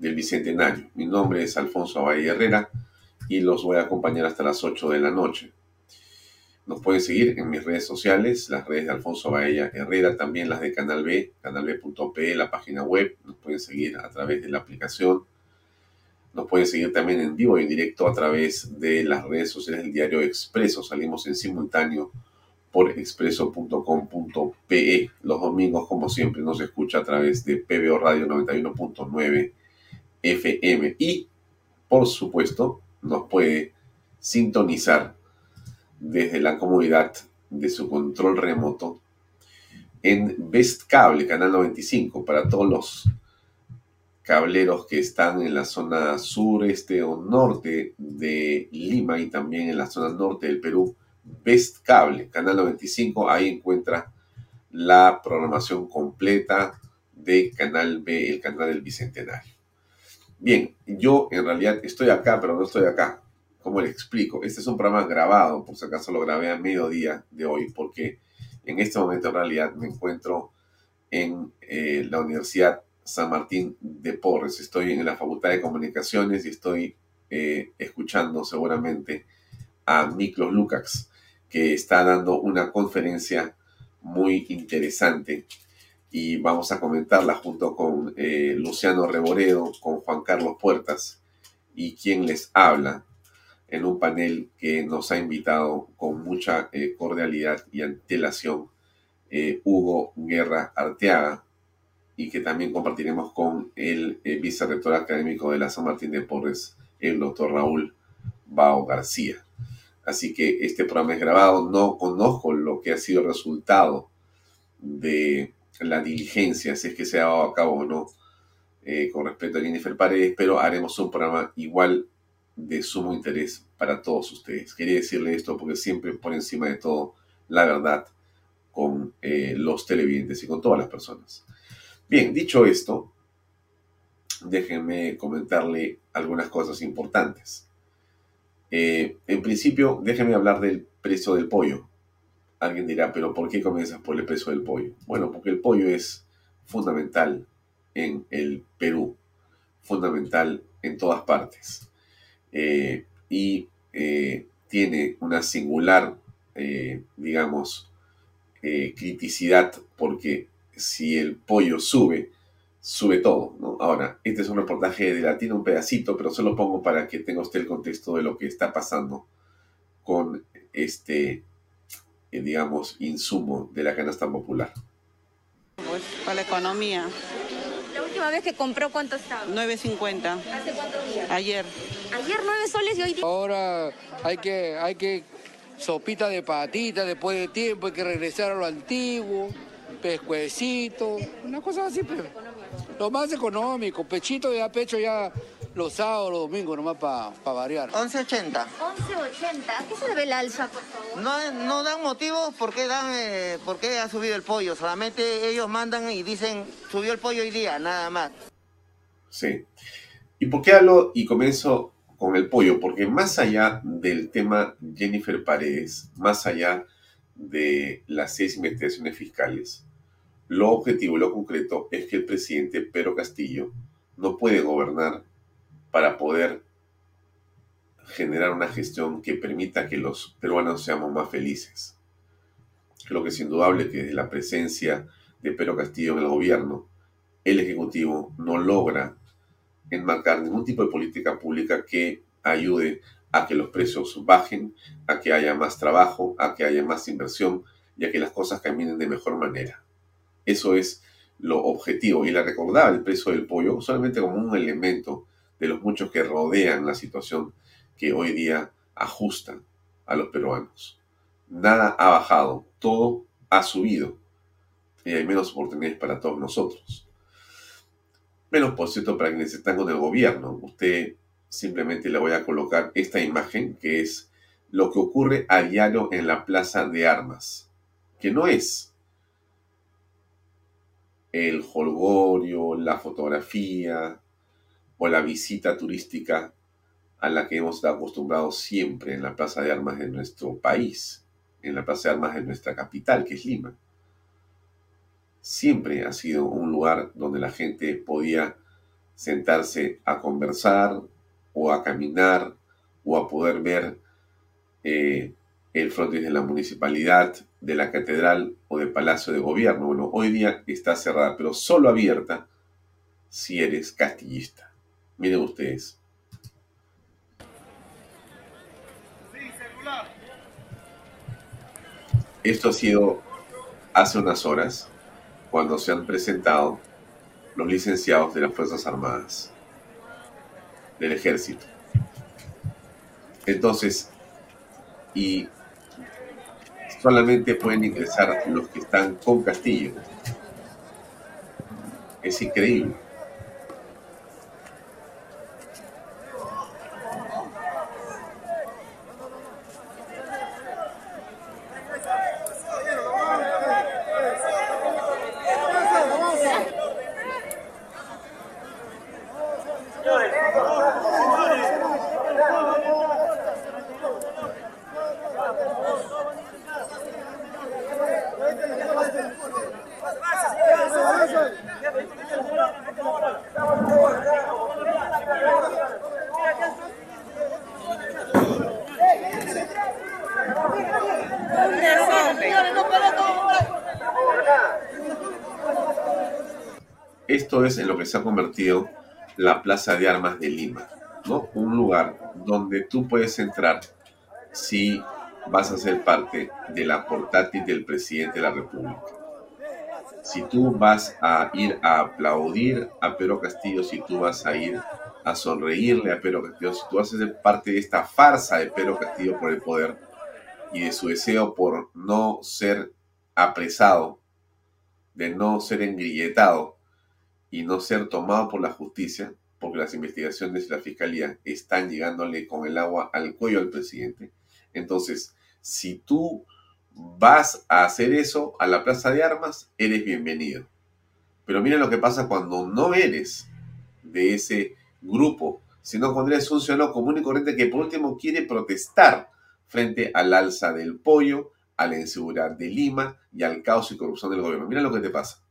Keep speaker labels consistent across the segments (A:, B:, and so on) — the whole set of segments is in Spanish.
A: del Bicentenario. Mi nombre es Alfonso Valle Herrera y los voy a acompañar hasta las 8 de la noche. Nos pueden seguir en mis redes sociales, las redes de Alfonso Baella Herrera, también las de Canal B, canalb.pe, la página web. Nos pueden seguir a través de la aplicación. Nos pueden seguir también en vivo y en directo a través de las redes sociales del diario Expreso. Salimos en simultáneo por expreso.com.pe. Los domingos, como siempre, nos escucha a través de PBO Radio 91.9 FM y, por supuesto, nos puede sintonizar desde la comodidad de su control remoto en Best Cable, canal 95, para todos los cableros que están en la zona sureste o norte de Lima y también en la zona norte del Perú. Best Cable, canal 95, ahí encuentra la programación completa de Canal B, el canal del Bicentenario. Bien, yo en realidad estoy acá, pero no estoy acá. ¿Cómo le explico? Este es un programa grabado, por si acaso lo grabé a mediodía de hoy, porque en este momento en realidad me encuentro en eh, la Universidad San Martín de Porres. Estoy en la Facultad de Comunicaciones y estoy eh, escuchando seguramente a Miklos Lukács, que está dando una conferencia muy interesante y vamos a comentarla junto con eh, Luciano Reboredo, con Juan Carlos Puertas y quien les habla en un panel que nos ha invitado con mucha eh, cordialidad y antelación eh, Hugo Guerra Arteaga y que también compartiremos con el vicerrector académico de la San Martín de Porres, el doctor Raúl Bao García. Así que este programa es grabado, no conozco lo que ha sido el resultado de la diligencia, si es que se ha dado a cabo o no, eh, con respecto a Jennifer Paredes, pero haremos un programa igual de sumo interés para todos ustedes. Quería decirle esto porque siempre por encima de todo la verdad con eh, los televidentes y con todas las personas. Bien, dicho esto, déjenme comentarle algunas cosas importantes. Eh, en principio, déjenme hablar del precio del pollo. Alguien dirá, pero ¿por qué comienzas por el precio del pollo? Bueno, porque el pollo es fundamental en el Perú, fundamental en todas partes. Eh, y eh, tiene una singular, eh, digamos, criticidad porque si el pollo sube, sube todo. Ahora, este es un reportaje de Latino, un pedacito, pero se lo pongo para que tenga usted el contexto de lo que está pasando con este eh, digamos, insumo de la canasta popular.
B: Pues para la economía.
C: La última vez que compró, ¿cuánto estaba?
B: 9.50.
C: ¿Hace cuántos días?
B: Ayer.
C: Ayer 9 soles y hoy día...
D: Ahora hay que, hay que sopita de patita después de tiempo, hay que regresar a lo antiguo, pescuecito, una cosa así, pero lo más económico, pechito ya, pecho ya los sábados, los domingos, nomás para variar.
E: 11.80.
C: 11.80. ¿A qué se debe el alza, por favor?
E: No, no dan motivos por qué, dan, eh, por qué ha subido el pollo. Solamente ellos mandan y dicen, subió el pollo hoy día, nada más.
A: Sí. ¿Y por qué hablo y comienzo con el pollo? Porque más allá del tema Jennifer Paredes, más allá de las seis investigaciones fiscales, lo objetivo y lo concreto es que el presidente Pedro Castillo no puede gobernar para poder generar una gestión que permita que los peruanos seamos más felices. Creo que es indudable que desde la presencia de Pedro Castillo en el gobierno, el Ejecutivo no logra enmarcar ningún tipo de política pública que ayude a que los precios bajen, a que haya más trabajo, a que haya más inversión y a que las cosas caminen de mejor manera. Eso es lo objetivo. Y la recordaba el precio del pollo solamente como un elemento de los muchos que rodean la situación que hoy día ajusta a los peruanos. Nada ha bajado, todo ha subido y hay menos oportunidades para todos nosotros. Menos, por cierto, para quienes están con el gobierno. Usted simplemente le voy a colocar esta imagen que es lo que ocurre a diario en la plaza de armas, que no es el holgorio, la fotografía o la visita turística a la que hemos estado acostumbrados siempre en la plaza de armas de nuestro país, en la plaza de armas de nuestra capital, que es Lima. Siempre ha sido un lugar donde la gente podía sentarse a conversar o a caminar o a poder ver eh, el frontis de la municipalidad, de la catedral o del palacio de gobierno. Bueno, hoy día está cerrada, pero solo abierta si eres castillista. Miren ustedes. Esto ha sido hace unas horas cuando se han presentado los licenciados de las Fuerzas Armadas, del Ejército. Entonces, y solamente pueden ingresar los que están con Castillo. Es increíble. Esto es en lo que se ha convertido la Plaza de Armas de Lima, ¿no? Un lugar donde tú puedes entrar si vas a ser parte de la portátil del presidente de la República. Si tú vas a ir a aplaudir a Pedro Castillo, si tú vas a ir a sonreírle a Pedro Castillo, si tú vas a ser parte de esta farsa de Pedro Castillo por el poder y de su deseo por no ser apresado, de no ser engrilletado, y no ser tomado por la justicia, porque las investigaciones de la fiscalía están llegándole con el agua al cuello al presidente. Entonces, si tú vas a hacer eso a la plaza de armas, eres bienvenido. Pero mira lo que pasa cuando no eres de ese grupo, sino cuando eres un ciudadano común y corriente que por último quiere protestar frente al alza del pollo, a la inseguridad de Lima y al caos y corrupción del gobierno. Mira lo que te pasa.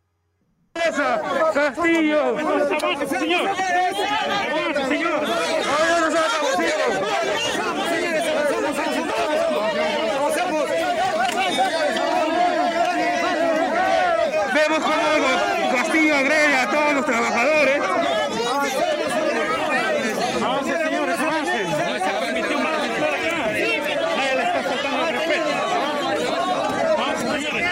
F: Castillo. Señor. Señor. Vemos cómo Castillo agrede a todos los trabajadores. Avance, señores, avance. No se permitió una Nadie le está faltando el respeto. Avance, señores.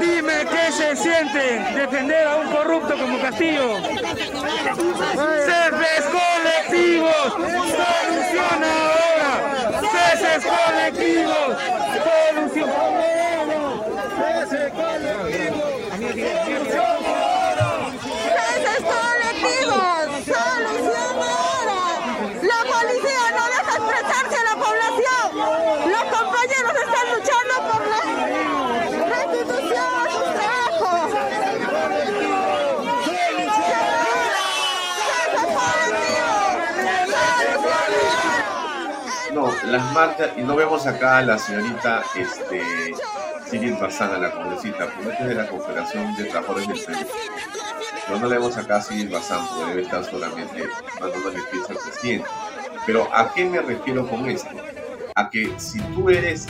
F: Dime qué se siente defender a un corrupto como Castillo. Ceses colectivos, solución ahora. Ceses colectivos, solución ahora. Ceses colectivos, solución ahora.
C: Ceses
A: No, las y no vemos acá a la señorita este, Cyril Bazán, la congresista, porque es de la Confederación de Trabajadores del Perú. Pero no le vemos acá a Cyril Bazán, porque debe estar solamente mandándole pieza al presidente. Pero ¿a qué me refiero con esto? A que si tú eres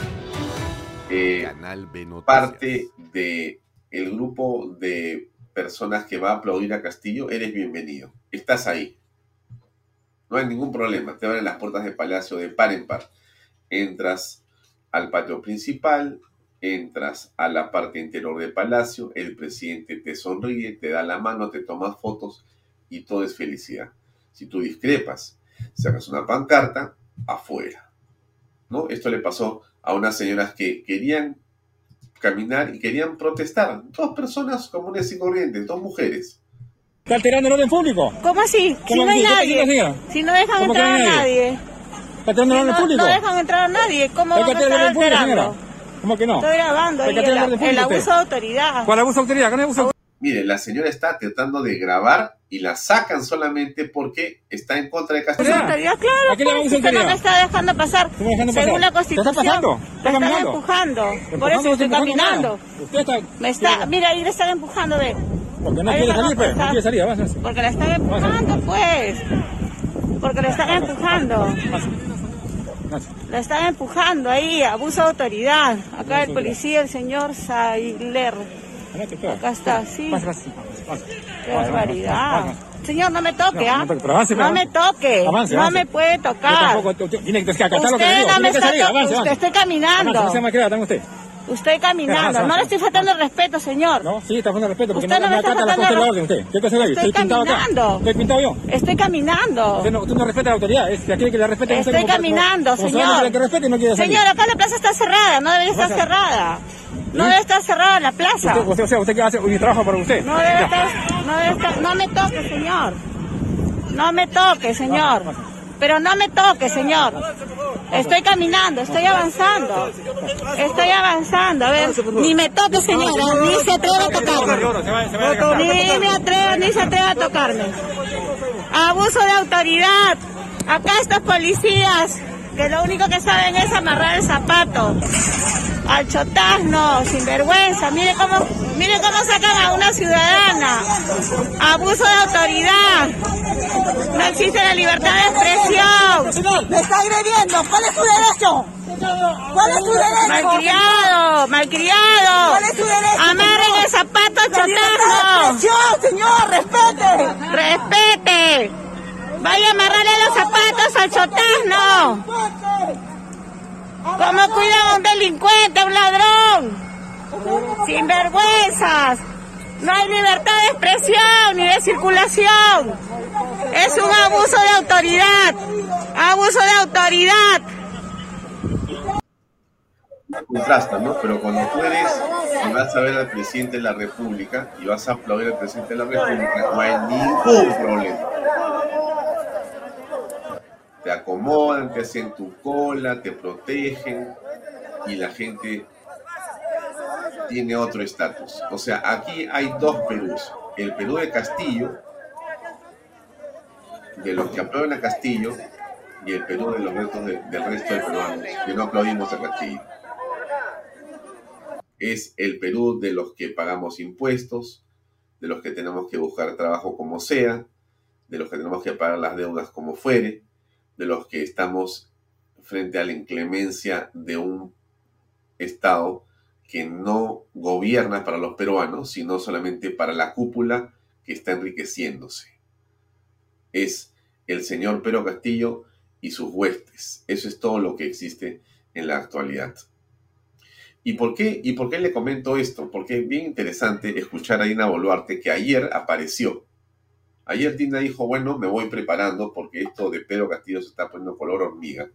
A: eh, parte de el grupo de personas que va a aplaudir a Castillo, eres bienvenido. Estás ahí. No hay ningún problema. Te abren las puertas del palacio de par en par. Entras al patio principal, entras a la parte interior del palacio, el presidente te sonríe, te da la mano, te toma fotos y todo es felicidad. Si tú discrepas, sacas una pancarta, afuera. ¿No? Esto le pasó a unas señoras que querían caminar y querían protestar. Dos personas comunes y corrientes, dos mujeres.
G: ¿Está alterando el orden público?
H: ¿Cómo así? Si
G: ¿Cómo
H: no hay nadie.
G: ¿Qué quiere
H: Si no dejan
G: ¿Cómo que
H: entrar a
G: nadie. ¿Está alterando el orden
H: no,
G: público?
H: no dejan entrar a nadie. ¿Cómo
G: ¿Hay
H: van
G: que
H: a estar
G: orden público,
H: alterando?
G: señora? ¿Cómo que no?
H: Estoy grabando
G: ¿Hay
H: ahí
G: que
H: el,
G: el
H: el abuso de autoridad.
G: ¿Cuál abuso de autoridad? ¿Qué no hay abuso de
A: Mire, la señora está tratando de grabar y la sacan solamente porque está en contra de
H: Abuso
A: Castillo.
H: de autoridad, claro,
A: ¿A qué le
H: pues,
A: vamos a
H: usted no
A: autoridad?
H: me está dejando pasar.
A: ¿Cómo dejando
H: Según
A: pasar?
H: la
A: ¿Qué está
H: constitución,
A: pasando?
H: me
A: ¿Está
H: están
A: caminando?
H: empujando. Por eso estoy
G: ¿Empujando
H: caminando.
G: Usted está...
H: Me está, mira, ahí le están empujando, ve.
G: Porque no
H: Ahí
G: quiere
H: le
G: salir, pues. No quiere salir, avance.
H: Porque le están empujando, pues. Porque le están empujando. Le están empujando ahí, abuso de autoridad. Acá el policía, el señor Sailer. Acá está, sí. Qué barbaridad. Señor, no me toque,
G: No,
H: ¿ah?
G: no me toque,
H: No me toque.
G: Avance,
H: No
G: avance.
H: me puede tocar.
G: usted
H: no me está tocando. estoy caminando.
G: Usted.
H: Caminando. No le estoy faltando el respeto, señor.
G: No, sí, está faltando respeto, porque
H: Usted
G: no,
H: no me
G: acata la cosa de la orden usted. ¿Qué cosa ahí?
H: Estoy
G: pintado acá.
H: caminando.
G: Estoy pintado yo.
H: Estoy caminando.
G: Usted no, tú no respetas la autoridad. Es que aquí que le respete a usted
H: Estoy
G: como-
H: caminando,
G: como
H: señor.
G: que respete y no quiere salir.
H: Señor, acá la plaza está cerrada. No debería estar cerrada. No
G: ¿Sí?
H: debe estar cerrada la plaza.
G: Usted, usted, o sea, usted que hace un trabajo para usted.
H: No debe estar, no debe estar, no me toque, señor. No me toque, señor. Pero no me toque, señor. Estoy caminando, estoy avanzando. Estoy avanzando. A ver, ni me toque, señora. Ni se atreva a tocarme. Ni me atreva, ni se atreva a tocarme. Abuso de autoridad. Acá estos policías que lo único que saben es amarrar el zapato. Al chotazno, sinvergüenza. Mire cómo, mire cómo sacan a una ciudadana. Abuso de autoridad. No existe la libertad de expresión.
I: Me está agrediendo. ¿Cuál es su derecho? ¿Cuál es su derecho?
H: Malcriado, malcriado.
I: ¿Cuál es su derecho?
H: Amarren el zapato al chotazno.
I: señor, respete.
H: Respete. Vaya a amarrarle los zapatos al chotazno. ¿Cómo cuidan a un delincuente, a un ladrón? Sin vergüenzas. No hay libertad de expresión ni de circulación. Es un abuso de autoridad. Abuso de autoridad.
A: Contrasta, ¿no? Pero cuando tú eres y vas a ver al presidente de la República y vas a aplaudir al presidente de la República, no hay ningún problema. Te acomodan, te hacen tu cola, te protegen y la gente tiene otro estatus. O sea, aquí hay dos Perús. El Perú de Castillo, de los que aplauden a Castillo, y el Perú de los restos de- del resto de peruanos, que no aplaudimos a Castillo. Es el Perú de los que pagamos impuestos, de los que tenemos que buscar trabajo como sea, de los que tenemos que pagar las deudas como fuere, de los que estamos frente a la inclemencia de un Estado que no gobierna para los peruanos, sino solamente para la cúpula que está enriqueciéndose. Es el señor Pedro Castillo y sus huestes. Eso es todo lo que existe en la actualidad. ¿Y por qué, y por qué le comento esto? Porque es bien interesante escuchar a Dina Boluarte que ayer apareció. Ayer Dina dijo, bueno, me voy preparando porque esto de Pedro Castillo se está poniendo color hormiga.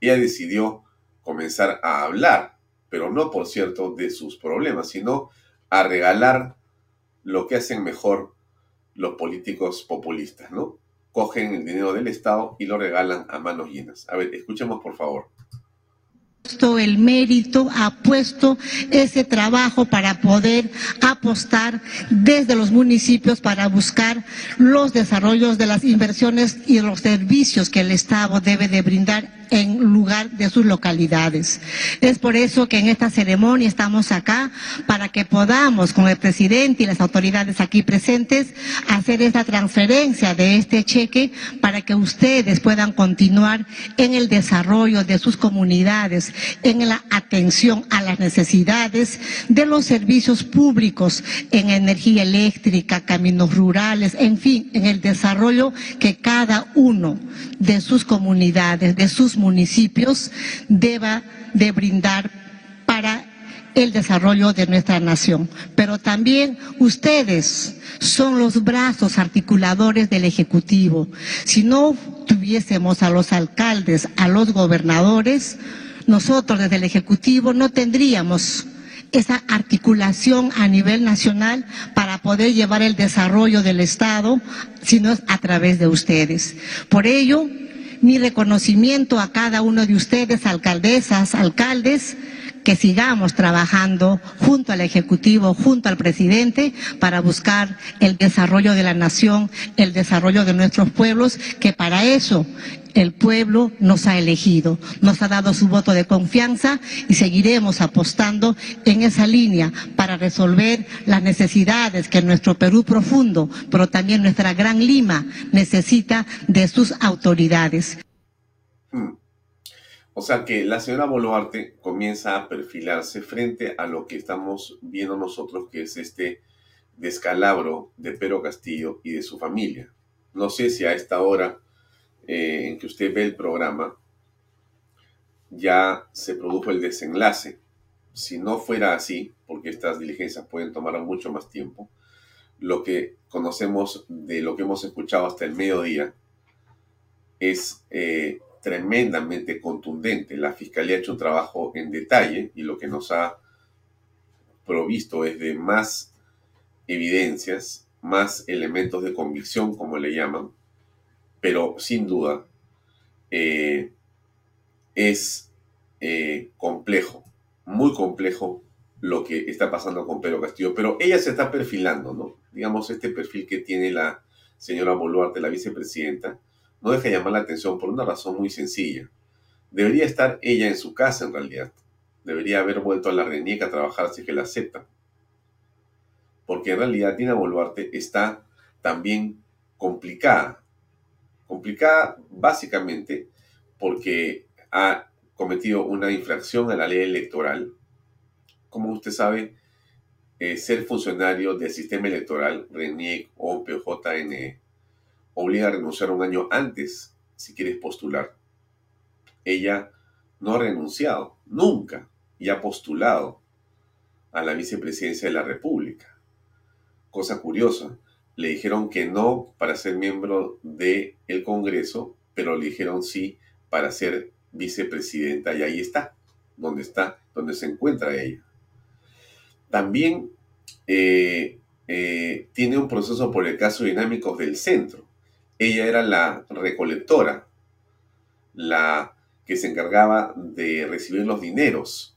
A: Ella decidió comenzar a hablar, pero no, por cierto, de sus problemas, sino a regalar lo que hacen mejor los políticos populistas, ¿no? Cogen el dinero del Estado y lo regalan a manos llenas. A ver, escuchemos por favor.
J: El mérito, ha puesto ese trabajo para poder apostar desde los municipios para buscar los desarrollos de las inversiones y los servicios que el Estado debe de brindar en lugar de sus localidades. Es por eso que en esta ceremonia estamos acá para que podamos, con el presidente y las autoridades aquí presentes, hacer esta transferencia de este cheque para que ustedes puedan continuar en el desarrollo de sus comunidades, en la atención a las necesidades de los servicios públicos, en energía eléctrica, caminos rurales, en fin, en el desarrollo que cada uno de sus comunidades, de sus municipios, deba de brindar para el desarrollo de nuestra nación. Pero también ustedes son los brazos articuladores del Ejecutivo. Si no tuviésemos a los alcaldes, a los gobernadores, nosotros desde el Ejecutivo no tendríamos esa articulación a nivel nacional para poder llevar el desarrollo del Estado, sino a través de ustedes. Por ello, mi reconocimiento a cada uno de ustedes, alcaldesas, alcaldes, que sigamos trabajando junto al Ejecutivo, junto al presidente, para buscar el desarrollo de la nación, el desarrollo de nuestros pueblos, que para eso el pueblo nos ha elegido, nos ha dado su voto de confianza y seguiremos apostando en esa línea para resolver las necesidades que nuestro Perú profundo, pero también nuestra gran Lima necesita de sus autoridades.
A: Hmm. O sea que la señora Boluarte comienza a perfilarse frente a lo que estamos viendo nosotros, que es este descalabro de Pedro Castillo y de su familia. No sé si a esta hora eh, en que usted ve el programa ya se produjo el desenlace. Si no fuera así, porque estas diligencias pueden tomar mucho más tiempo, lo que conocemos de lo que hemos escuchado hasta el mediodía es eh, tremendamente contundente. La Fiscalía ha hecho un trabajo en detalle y lo que nos ha provisto es de más evidencias, más elementos de convicción, como le llaman, pero sin duda eh, es eh, complejo, muy complejo lo que está pasando con Pedro Castillo, pero ella se está perfilando, ¿no? Digamos, este perfil que tiene la señora Boluarte, la vicepresidenta, no deja llamar la atención por una razón muy sencilla. Debería estar ella en su casa en realidad. Debería haber vuelto a la RENIEC a trabajar si que la acepta. Porque en realidad Dina Boluarte está también complicada. Complicada básicamente porque ha cometido una infracción a la ley electoral. Como usted sabe, eh, ser funcionario del sistema electoral, RENIEC o obliga a renunciar un año antes si quieres postular. Ella no ha renunciado, nunca, y ha postulado a la vicepresidencia de la República. Cosa curiosa, le dijeron que no para ser miembro del el Congreso, pero le dijeron sí para ser vicepresidenta y ahí está, donde está, donde se encuentra ella. También eh, eh, tiene un proceso por el caso dinámicos del centro. Ella era la recolectora, la que se encargaba de recibir los dineros.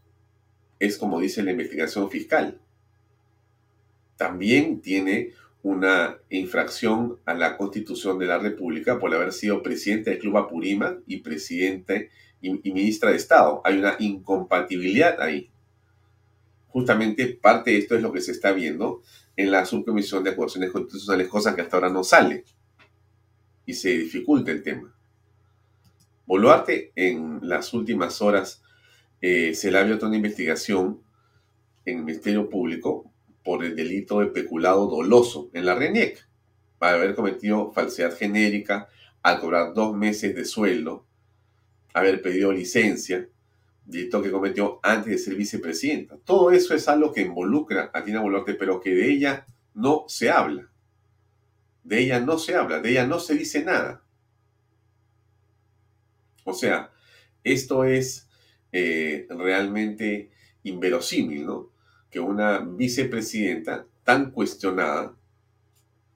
A: Es como dice la investigación fiscal. También tiene una infracción a la Constitución de la República por haber sido presidente del Club Apurima y presidente y, y, ministra de Estado. Hay una incompatibilidad ahí. Justamente parte de esto es lo que se está viendo en la subcomisión de acusaciones constitucionales, cosa que hasta ahora no sale y se dificulta el tema. Boluarte en las últimas horas eh, se le ha una investigación en el Ministerio Público por el delito de peculado doloso en la RENIEC, para haber cometido falsedad genérica al cobrar dos meses de sueldo, haber pedido licencia, delito que cometió antes de ser vicepresidenta. Todo eso es algo que involucra a Tina Boluarte, pero que de ella no se habla. De ella no se habla, de ella no se dice nada. O sea, esto es eh, realmente inverosímil, ¿no? Que una vicepresidenta tan cuestionada,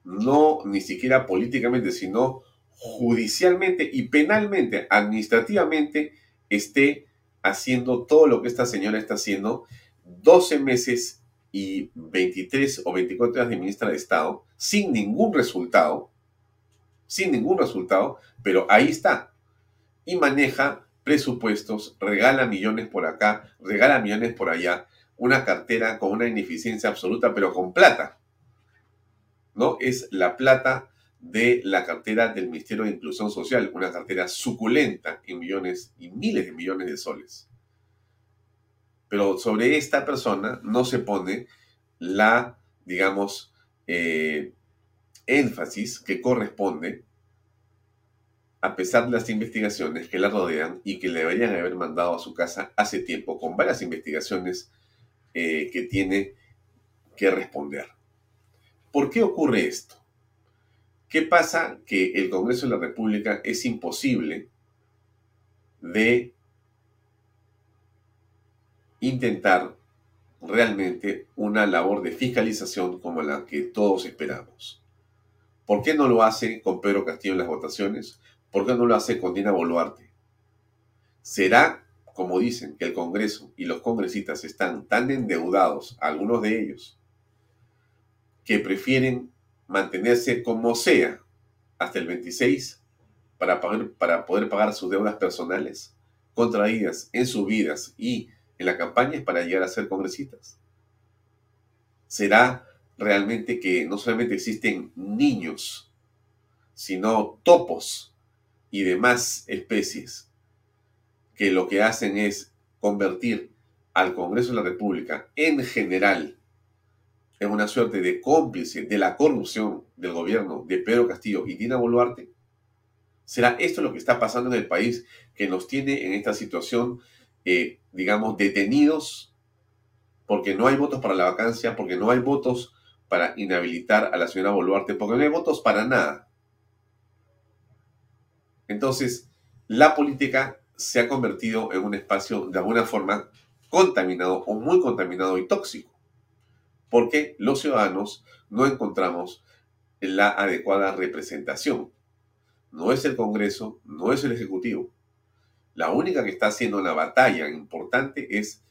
A: no ni siquiera políticamente, sino judicialmente y penalmente, administrativamente, esté haciendo todo lo que esta señora está haciendo 12 meses y 23 o 24 días de ministra de Estado sin ningún resultado, sin ningún resultado, pero ahí está. Y maneja presupuestos, regala millones por acá, regala millones por allá, una cartera con una ineficiencia absoluta, pero con plata. ¿No? Es la plata de la cartera del Ministerio de Inclusión Social, una cartera suculenta en millones y miles de millones de soles. Pero sobre esta persona no se pone la, digamos, eh, énfasis que corresponde a pesar de las investigaciones que la rodean y que le deberían haber mandado a su casa hace tiempo, con varias investigaciones eh, que tiene que responder. ¿Por qué ocurre esto? ¿Qué pasa? Que el Congreso de la República es imposible de intentar realmente una labor de fiscalización como la que todos esperamos. ¿Por qué no lo hace con Pedro Castillo en las votaciones? ¿Por qué no lo hace con Dina Boluarte? ¿Será, como dicen, que el Congreso y los congresistas están tan endeudados, algunos de ellos, que prefieren mantenerse como sea hasta el 26 para, poder pagar sus deudas personales contraídas en sus vidas y en la campaña para llegar a ser congresistas? ¿Será realmente que no solamente existen niños, sino topos y demás especies que lo que hacen es convertir al Congreso de la República en general en una suerte de cómplice de la corrupción del gobierno de Pedro Castillo y Dina Boluarte? ¿Será esto lo que está pasando en el país que nos tiene en esta situación, eh, digamos, detenidos porque no hay votos para la vacancia, porque no hay votos para inhabilitar a la señora Boluarte, porque no hay votos para nada? Entonces, la política se ha convertido en un espacio de alguna forma contaminado o muy contaminado y tóxico, porque los ciudadanos no encontramos la adecuada representación. No es el Congreso, no es el Ejecutivo. La única que está haciendo una batalla importante es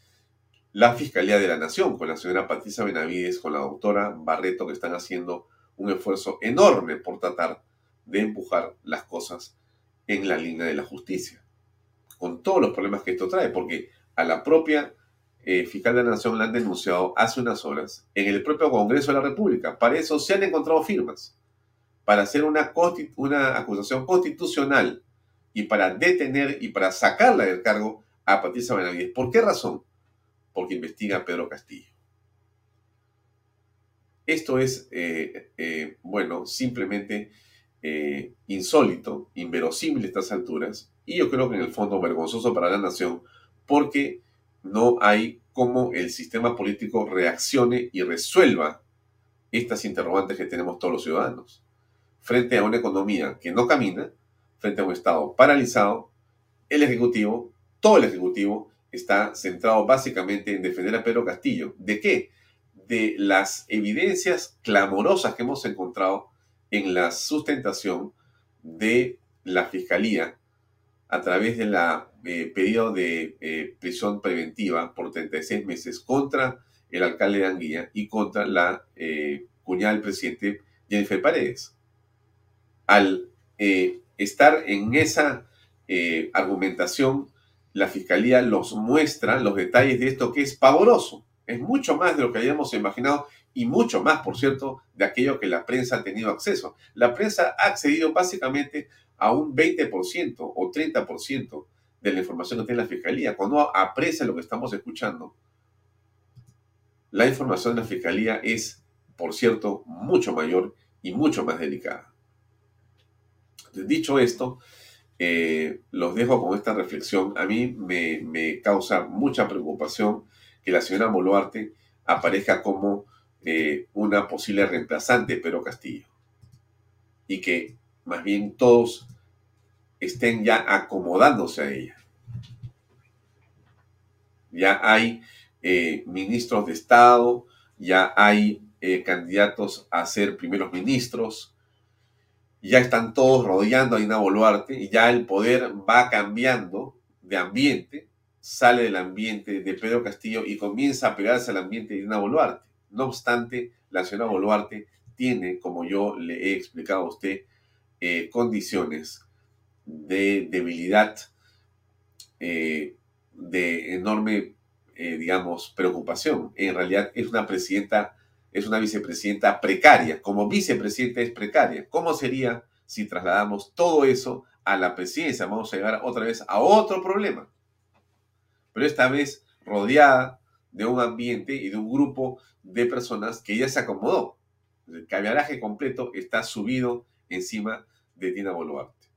A: la Fiscalía de la Nación, con la señora Patricia Benavides, con la doctora Barreto, que están haciendo un esfuerzo enorme por tratar de empujar las cosas en la línea de la justicia, con todos los problemas que esto trae, porque a la propia eh, fiscal de la Nación la han denunciado hace unas horas en el propio Congreso de la República. Para eso se han encontrado firmas, para hacer una, una acusación constitucional y para detener y para sacarla del cargo a Patricia Benavides. ¿Por qué razón? Porque investiga a Pedro Castillo. Esto es, eh, eh, bueno, simplemente insólito, inverosímil a estas alturas, y yo creo que en el fondo vergonzoso para la nación, porque no hay cómo el sistema político reaccione y resuelva estas interrogantes que tenemos todos los ciudadanos. Frente a una economía que no camina, frente a un Estado paralizado, el Ejecutivo, todo el Ejecutivo, está centrado básicamente en defender a Pedro Castillo. ¿De qué? De las evidencias clamorosas que hemos encontrado en la sustentación de la Fiscalía a través de la eh, pedido de eh, prisión preventiva por 36 meses contra el alcalde de Anguilla y contra la eh, cuñada del presidente Jennifer Paredes. Al estar en esa argumentación, la Fiscalía los muestra los detalles de esto que es pavoroso. Es mucho más de lo que habíamos imaginado y mucho más, por cierto, de aquello que la prensa ha tenido acceso. La prensa ha accedido básicamente a un 20% o 30% de la información que tiene la Fiscalía. Cuando aprecia lo que estamos escuchando, la información de la Fiscalía es, por cierto, mucho mayor y mucho más delicada. Dicho esto, eh, los dejo con esta reflexión. A mí me, me causa mucha preocupación que la señora Boluarte aparezca como eh, una posible reemplazante de Pedro Castillo. Y que más bien todos estén ya acomodándose a ella. Ya hay eh, ministros de Estado, ya hay eh, candidatos a ser primeros ministros, ya están todos rodeando a Ina Boluarte y ya el poder va cambiando de ambiente, sale del ambiente de Pedro Castillo y comienza a pegarse al ambiente de Ina Boluarte. No obstante, la señora Boluarte tiene, como yo le he explicado a usted, eh, condiciones de debilidad eh, de enorme, eh, digamos, preocupación. En realidad es una presidenta, es una vicepresidenta precaria. Como vicepresidenta es precaria. ¿Cómo sería si trasladamos todo eso a la presidencia? Vamos a llegar otra vez a otro problema. Pero esta vez rodeada de un ambiente y de un grupo de personas que ya se acomodó. El caviaraje completo está subido encima de Dina Boluarte.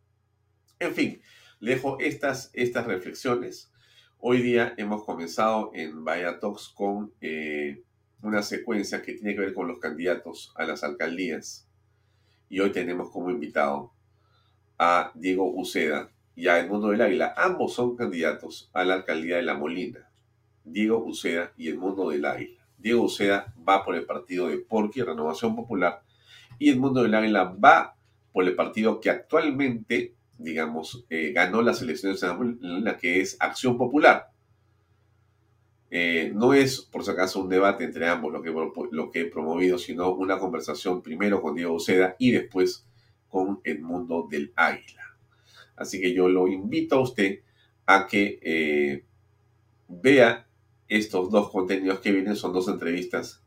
A: En fin, dejo estas, estas reflexiones. Hoy día hemos comenzado en Vaya Talks con eh, una secuencia que tiene que ver con los candidatos a las alcaldías. Y hoy tenemos como invitado a Diego Uceda y a Edmundo del Águila. Ambos son candidatos a la alcaldía de La Molina. Diego Uceda y Edmundo del Águila. Diego Uceda va por el partido de Porqui, Renovación Popular, y Edmundo del Águila va por el partido que actualmente, digamos, eh, ganó las elecciones en la que es Acción Popular. Eh, no es, por si acaso, un debate entre ambos lo que, lo he promovido, sino una conversación primero con Diego Uceda y después con Edmundo del Águila. Así que yo lo invito a usted a que eh, vea estos dos contenidos que vienen, son dos entrevistas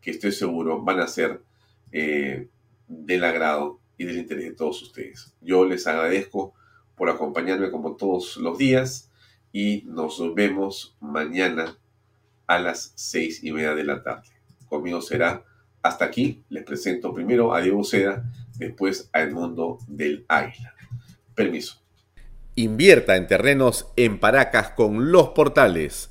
A: que estoy seguro van a ser del agrado y del interés de todos ustedes. Yo les agradezco por acompañarme como todos los días y nos vemos mañana a las seis y media de la tarde. Conmigo será hasta aquí. Les presento primero a Diego Seda, después a Edmundo del Águila. Permiso.
K: Invierta en terrenos en Paracas con los portales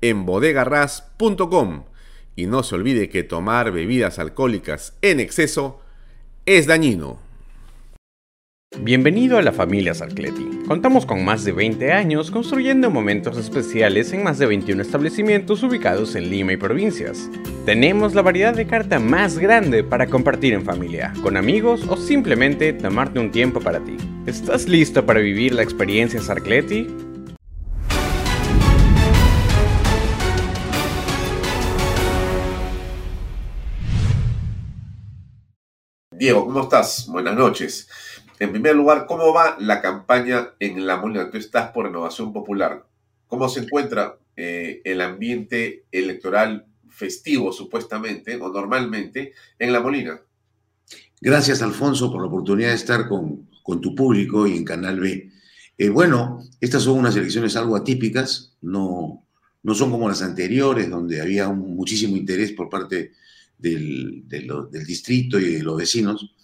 K: en bodegarras.com. Y no se olvide que tomar bebidas alcohólicas en exceso es dañino.
L: Bienvenido a la familia Sarcleti. Contamos con más de 20 años construyendo momentos especiales en más de 21 establecimientos ubicados en Lima y provincias. Tenemos la variedad de carta más grande para compartir en familia, con amigos o simplemente tomarte un tiempo para ti. ¿Estás listo para vivir la experiencia Sarcleti?
A: Diego, ¿cómo estás? Buenas noches. En primer lugar, ¿cómo va la campaña en La Molina? Tú estás por Renovación Popular. ¿Cómo se encuentra eh, el ambiente electoral festivo, supuestamente, o normalmente, en La Molina?
M: Gracias, Alfonso, por la oportunidad de estar con, con tu público y en Canal B. Eh, bueno, estas son unas elecciones algo atípicas, no, no son como las anteriores, donde había muchísimo interés por parte del, distrito y de los vecinos,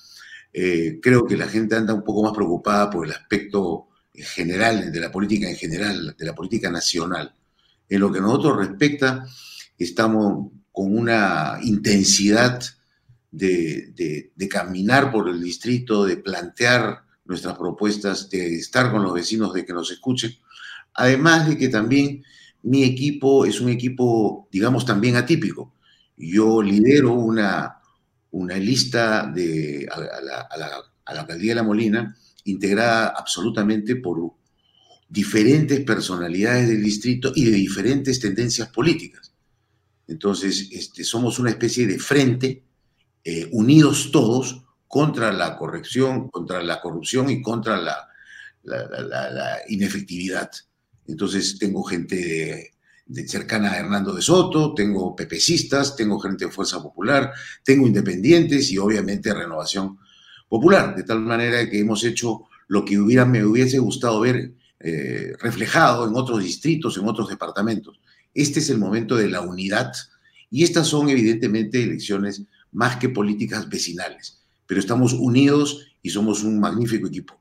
M: eh, creo que la gente anda un poco más preocupada por el aspecto general, de la política en general, de la política nacional. En lo que a nosotros respecta, estamos con una intensidad de, de, caminar por el distrito, de plantear nuestras propuestas, de estar con los vecinos, de que nos escuchen. Además de que también mi equipo es un equipo, digamos, también atípico yo lidero una, una lista de, a, la, a, alcaldía de La Molina integrada absolutamente por diferentes personalidades del distrito y de diferentes tendencias políticas. Entonces, este, somos una especie de frente, eh, unidos todos, contra la corrección, contra la corrupción y contra la, la, inefectividad. Entonces, tengo gente de cercana a Hernando de Soto, tengo pepecistas, tengo gente de Fuerza Popular, tengo independientes y obviamente Renovación Popular, de tal manera que hemos hecho lo que hubiera, me hubiese gustado ver eh, reflejado en otros distritos, en otros departamentos. Este es el momento de la unidad y estas son evidentemente elecciones más que políticas vecinales, pero estamos unidos y somos un magnífico equipo.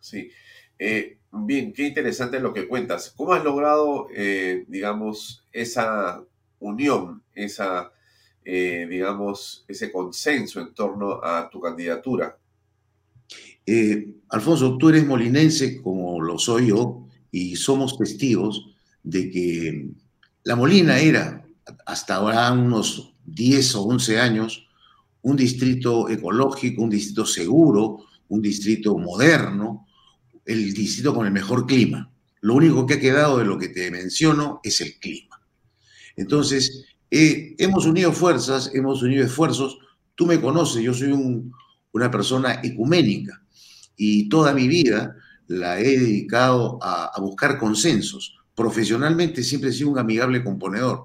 A: Sí. Eh, bien, qué interesante lo que cuentas. ¿Cómo has logrado, eh, digamos, esa unión, esa, eh, digamos, ese consenso en torno a tu candidatura?
M: Alfonso, tú eres molinense como lo soy yo y somos testigos de que La Molina era, hasta ahora unos 10 o 11 años, un distrito ecológico, un distrito seguro, un distrito moderno, el distrito con el mejor clima. Lo único que ha quedado de lo que te menciono es el clima. Entonces, eh, hemos unido fuerzas, hemos unido esfuerzos. Tú me conoces, yo soy una persona ecuménica y toda mi vida la he dedicado a, buscar consensos. Profesionalmente siempre he sido un amigable componedor.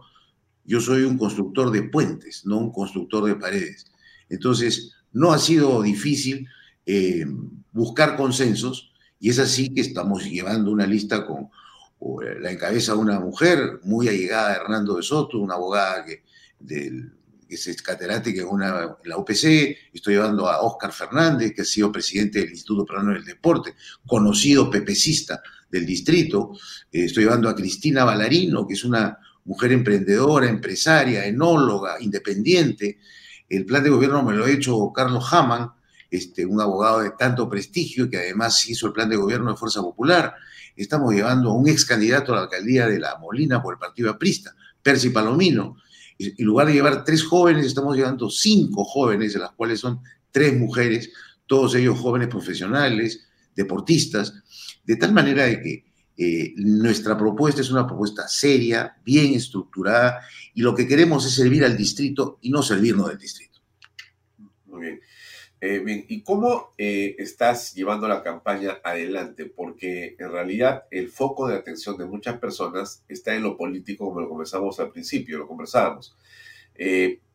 M: Yo soy un constructor de puentes, no un constructor de paredes. Entonces, no ha sido difícil eh, buscar consensos y es así que estamos llevando una lista con la encabeza una mujer muy allegada a Hernando de Soto, una abogada que, es catedrática en la UPC, estoy llevando a Óscar Fernández, que ha sido presidente del Instituto Peruano del Deporte, conocido pepecista del distrito, eh, estoy llevando a Cristina Balarino, que es una mujer emprendedora, empresaria, enóloga, independiente. El plan de gobierno me lo ha hecho Carlos Hamann, este, un abogado de tanto prestigio que además hizo el plan de gobierno de Fuerza Popular. Estamos llevando a un ex candidato a la alcaldía de La Molina por el Partido Aprista, Percy Palomino. En lugar de llevar tres jóvenes, estamos llevando cinco jóvenes, de las cuales son tres mujeres, todos ellos jóvenes profesionales, deportistas, de tal manera de que eh, nuestra propuesta es una propuesta seria, bien estructurada, y lo que queremos es servir al distrito y no servirnos del distrito.
A: Muy bien. Eh, bien, ¿y cómo eh, estás llevando la campaña adelante? Porque en realidad el foco de atención de muchas personas está en lo político, como lo conversamos al principio, lo conversábamos.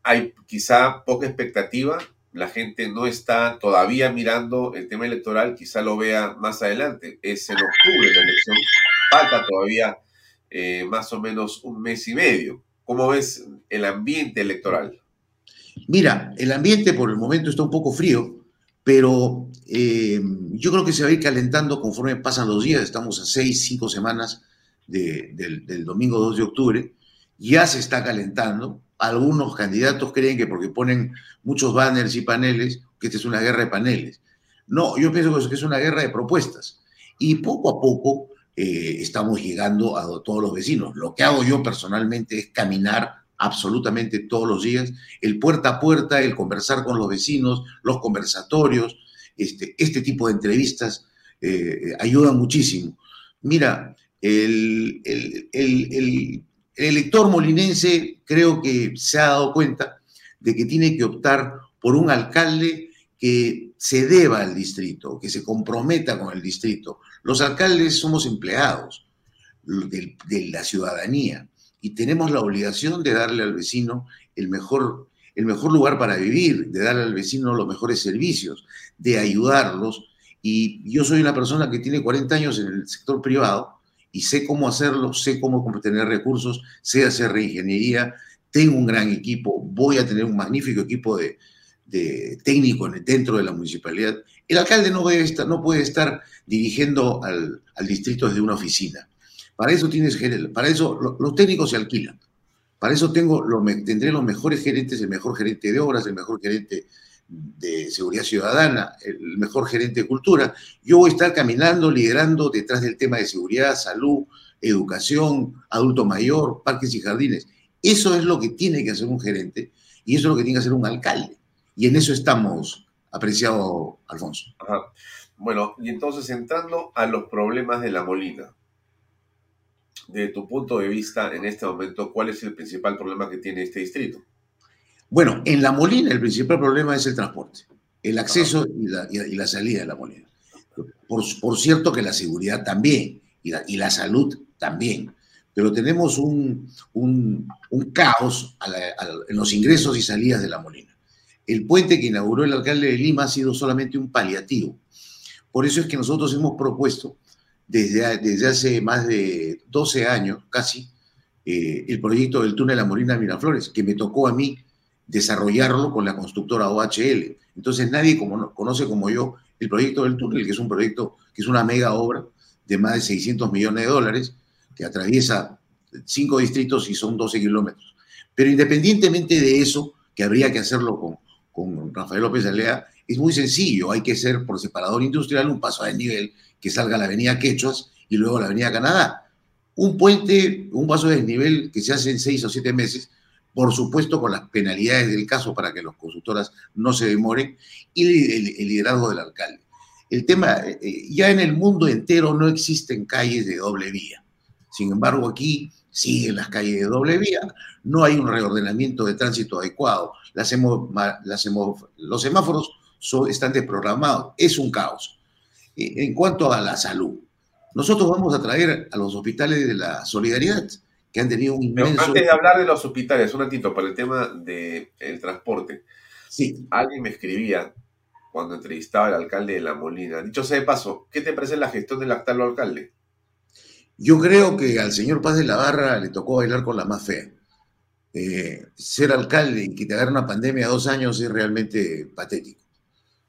A: hay quizá poca expectativa, la gente no está todavía mirando el tema electoral, quizá lo vea más adelante. Es en octubre la elección, falta todavía eh, más o menos un mes y medio. ¿Cómo ves el ambiente electoral?
M: Mira, el ambiente por el momento está un poco frío, pero eh, yo creo que se va a ir calentando conforme pasan los días. Estamos a seis, cinco semanas del, domingo 2 de octubre. Ya se está calentando algunos candidatos creen que porque ponen muchos banners y paneles, que esta es una guerra de paneles. No, yo pienso que es una guerra de propuestas. Y poco a poco eh, estamos llegando a todos los vecinos. Lo que hago yo personalmente es caminar absolutamente todos los días, el puerta a puerta, el conversar con los vecinos, los conversatorios, este, este tipo de entrevistas eh, ayudan muchísimo. Mira, el, el, el el elector molinense creo que se ha dado cuenta de que tiene que optar por un alcalde que se deba al distrito, que se comprometa con el distrito. Los alcaldes somos empleados de, la ciudadanía y tenemos la obligación de darle al vecino el mejor, el mejor lugar para vivir, de darle al vecino los mejores servicios, de ayudarlos. Y yo soy una persona que tiene 40 años en el sector privado y sé cómo hacerlo, sé cómo tener recursos, sé hacer reingeniería, tengo un gran equipo, voy a tener un magnífico equipo de, de técnico dentro de la municipalidad. El alcalde no, puede estar, no puede estar dirigiendo al, al, distrito desde una oficina. Para eso tienes para eso los técnicos se alquilan. Para eso tengo, lo, tendré los mejores gerentes, el mejor gerente de obras, el mejor gerente de seguridad ciudadana, el mejor gerente de cultura, yo voy a estar caminando, liderando detrás del tema de seguridad, salud, educación, adulto mayor, parques y jardines. Eso es lo que tiene que hacer un gerente y eso es lo que tiene que hacer un alcalde. Y en eso estamos, apreciado Alfonso.
A: Bueno, y entonces entrando a los problemas de la Molina, de tu punto de vista en este momento, ¿cuál es el principal problema que tiene este distrito?
M: Bueno, en La Molina el principal problema es el transporte, el acceso y la, salida de La Molina. Por, cierto que la seguridad también y la, salud también, pero tenemos un, caos en los ingresos y salidas de La Molina. El puente que inauguró el alcalde de Lima ha sido solamente un paliativo. Por eso es que nosotros hemos propuesto desde, desde hace más de 12 años casi eh, el proyecto del túnel a Molina Miraflores, que me tocó a mí desarrollarlo con la constructora OHL. Entonces nadie como, conoce como yo el proyecto del túnel, que es un proyecto, que es una mega obra de más de 600 millones de dólares, que atraviesa cinco distritos y son 12 kilómetros. Pero independientemente de eso, que habría que hacerlo con, con Rafael López Alea, es muy sencillo, hay que hacer por separador industrial un paso a desnivel que salga la avenida Quechuas y luego la avenida Canadá. Un puente, un paso de desnivel que se hace en seis o siete meses, por supuesto con las penalidades del caso para que los consultoras no se demoren, y el, liderazgo del alcalde. El tema, eh, eh, ya en el mundo entero no existen calles de doble vía. Sin embargo, aquí siguen las calles de doble vía, no hay un reordenamiento de tránsito adecuado, las los semáforos están desprogramados, es un caos. En cuanto a la salud, nosotros vamos a traer a los hospitales de la solidaridad, que han tenido un inmenso...
A: antes de hablar de los hospitales, un ratito, para el tema del transporte.
M: Sí.
A: Alguien me escribía cuando entrevistaba al alcalde de La Molina. Dicho sea de paso, ¿qué te parece la gestión del actual alcalde?
M: Yo creo que al señor Paz de la Barra le tocó bailar con la más fea. Eh, ser alcalde y que te agarre una pandemia a dos años es realmente patético.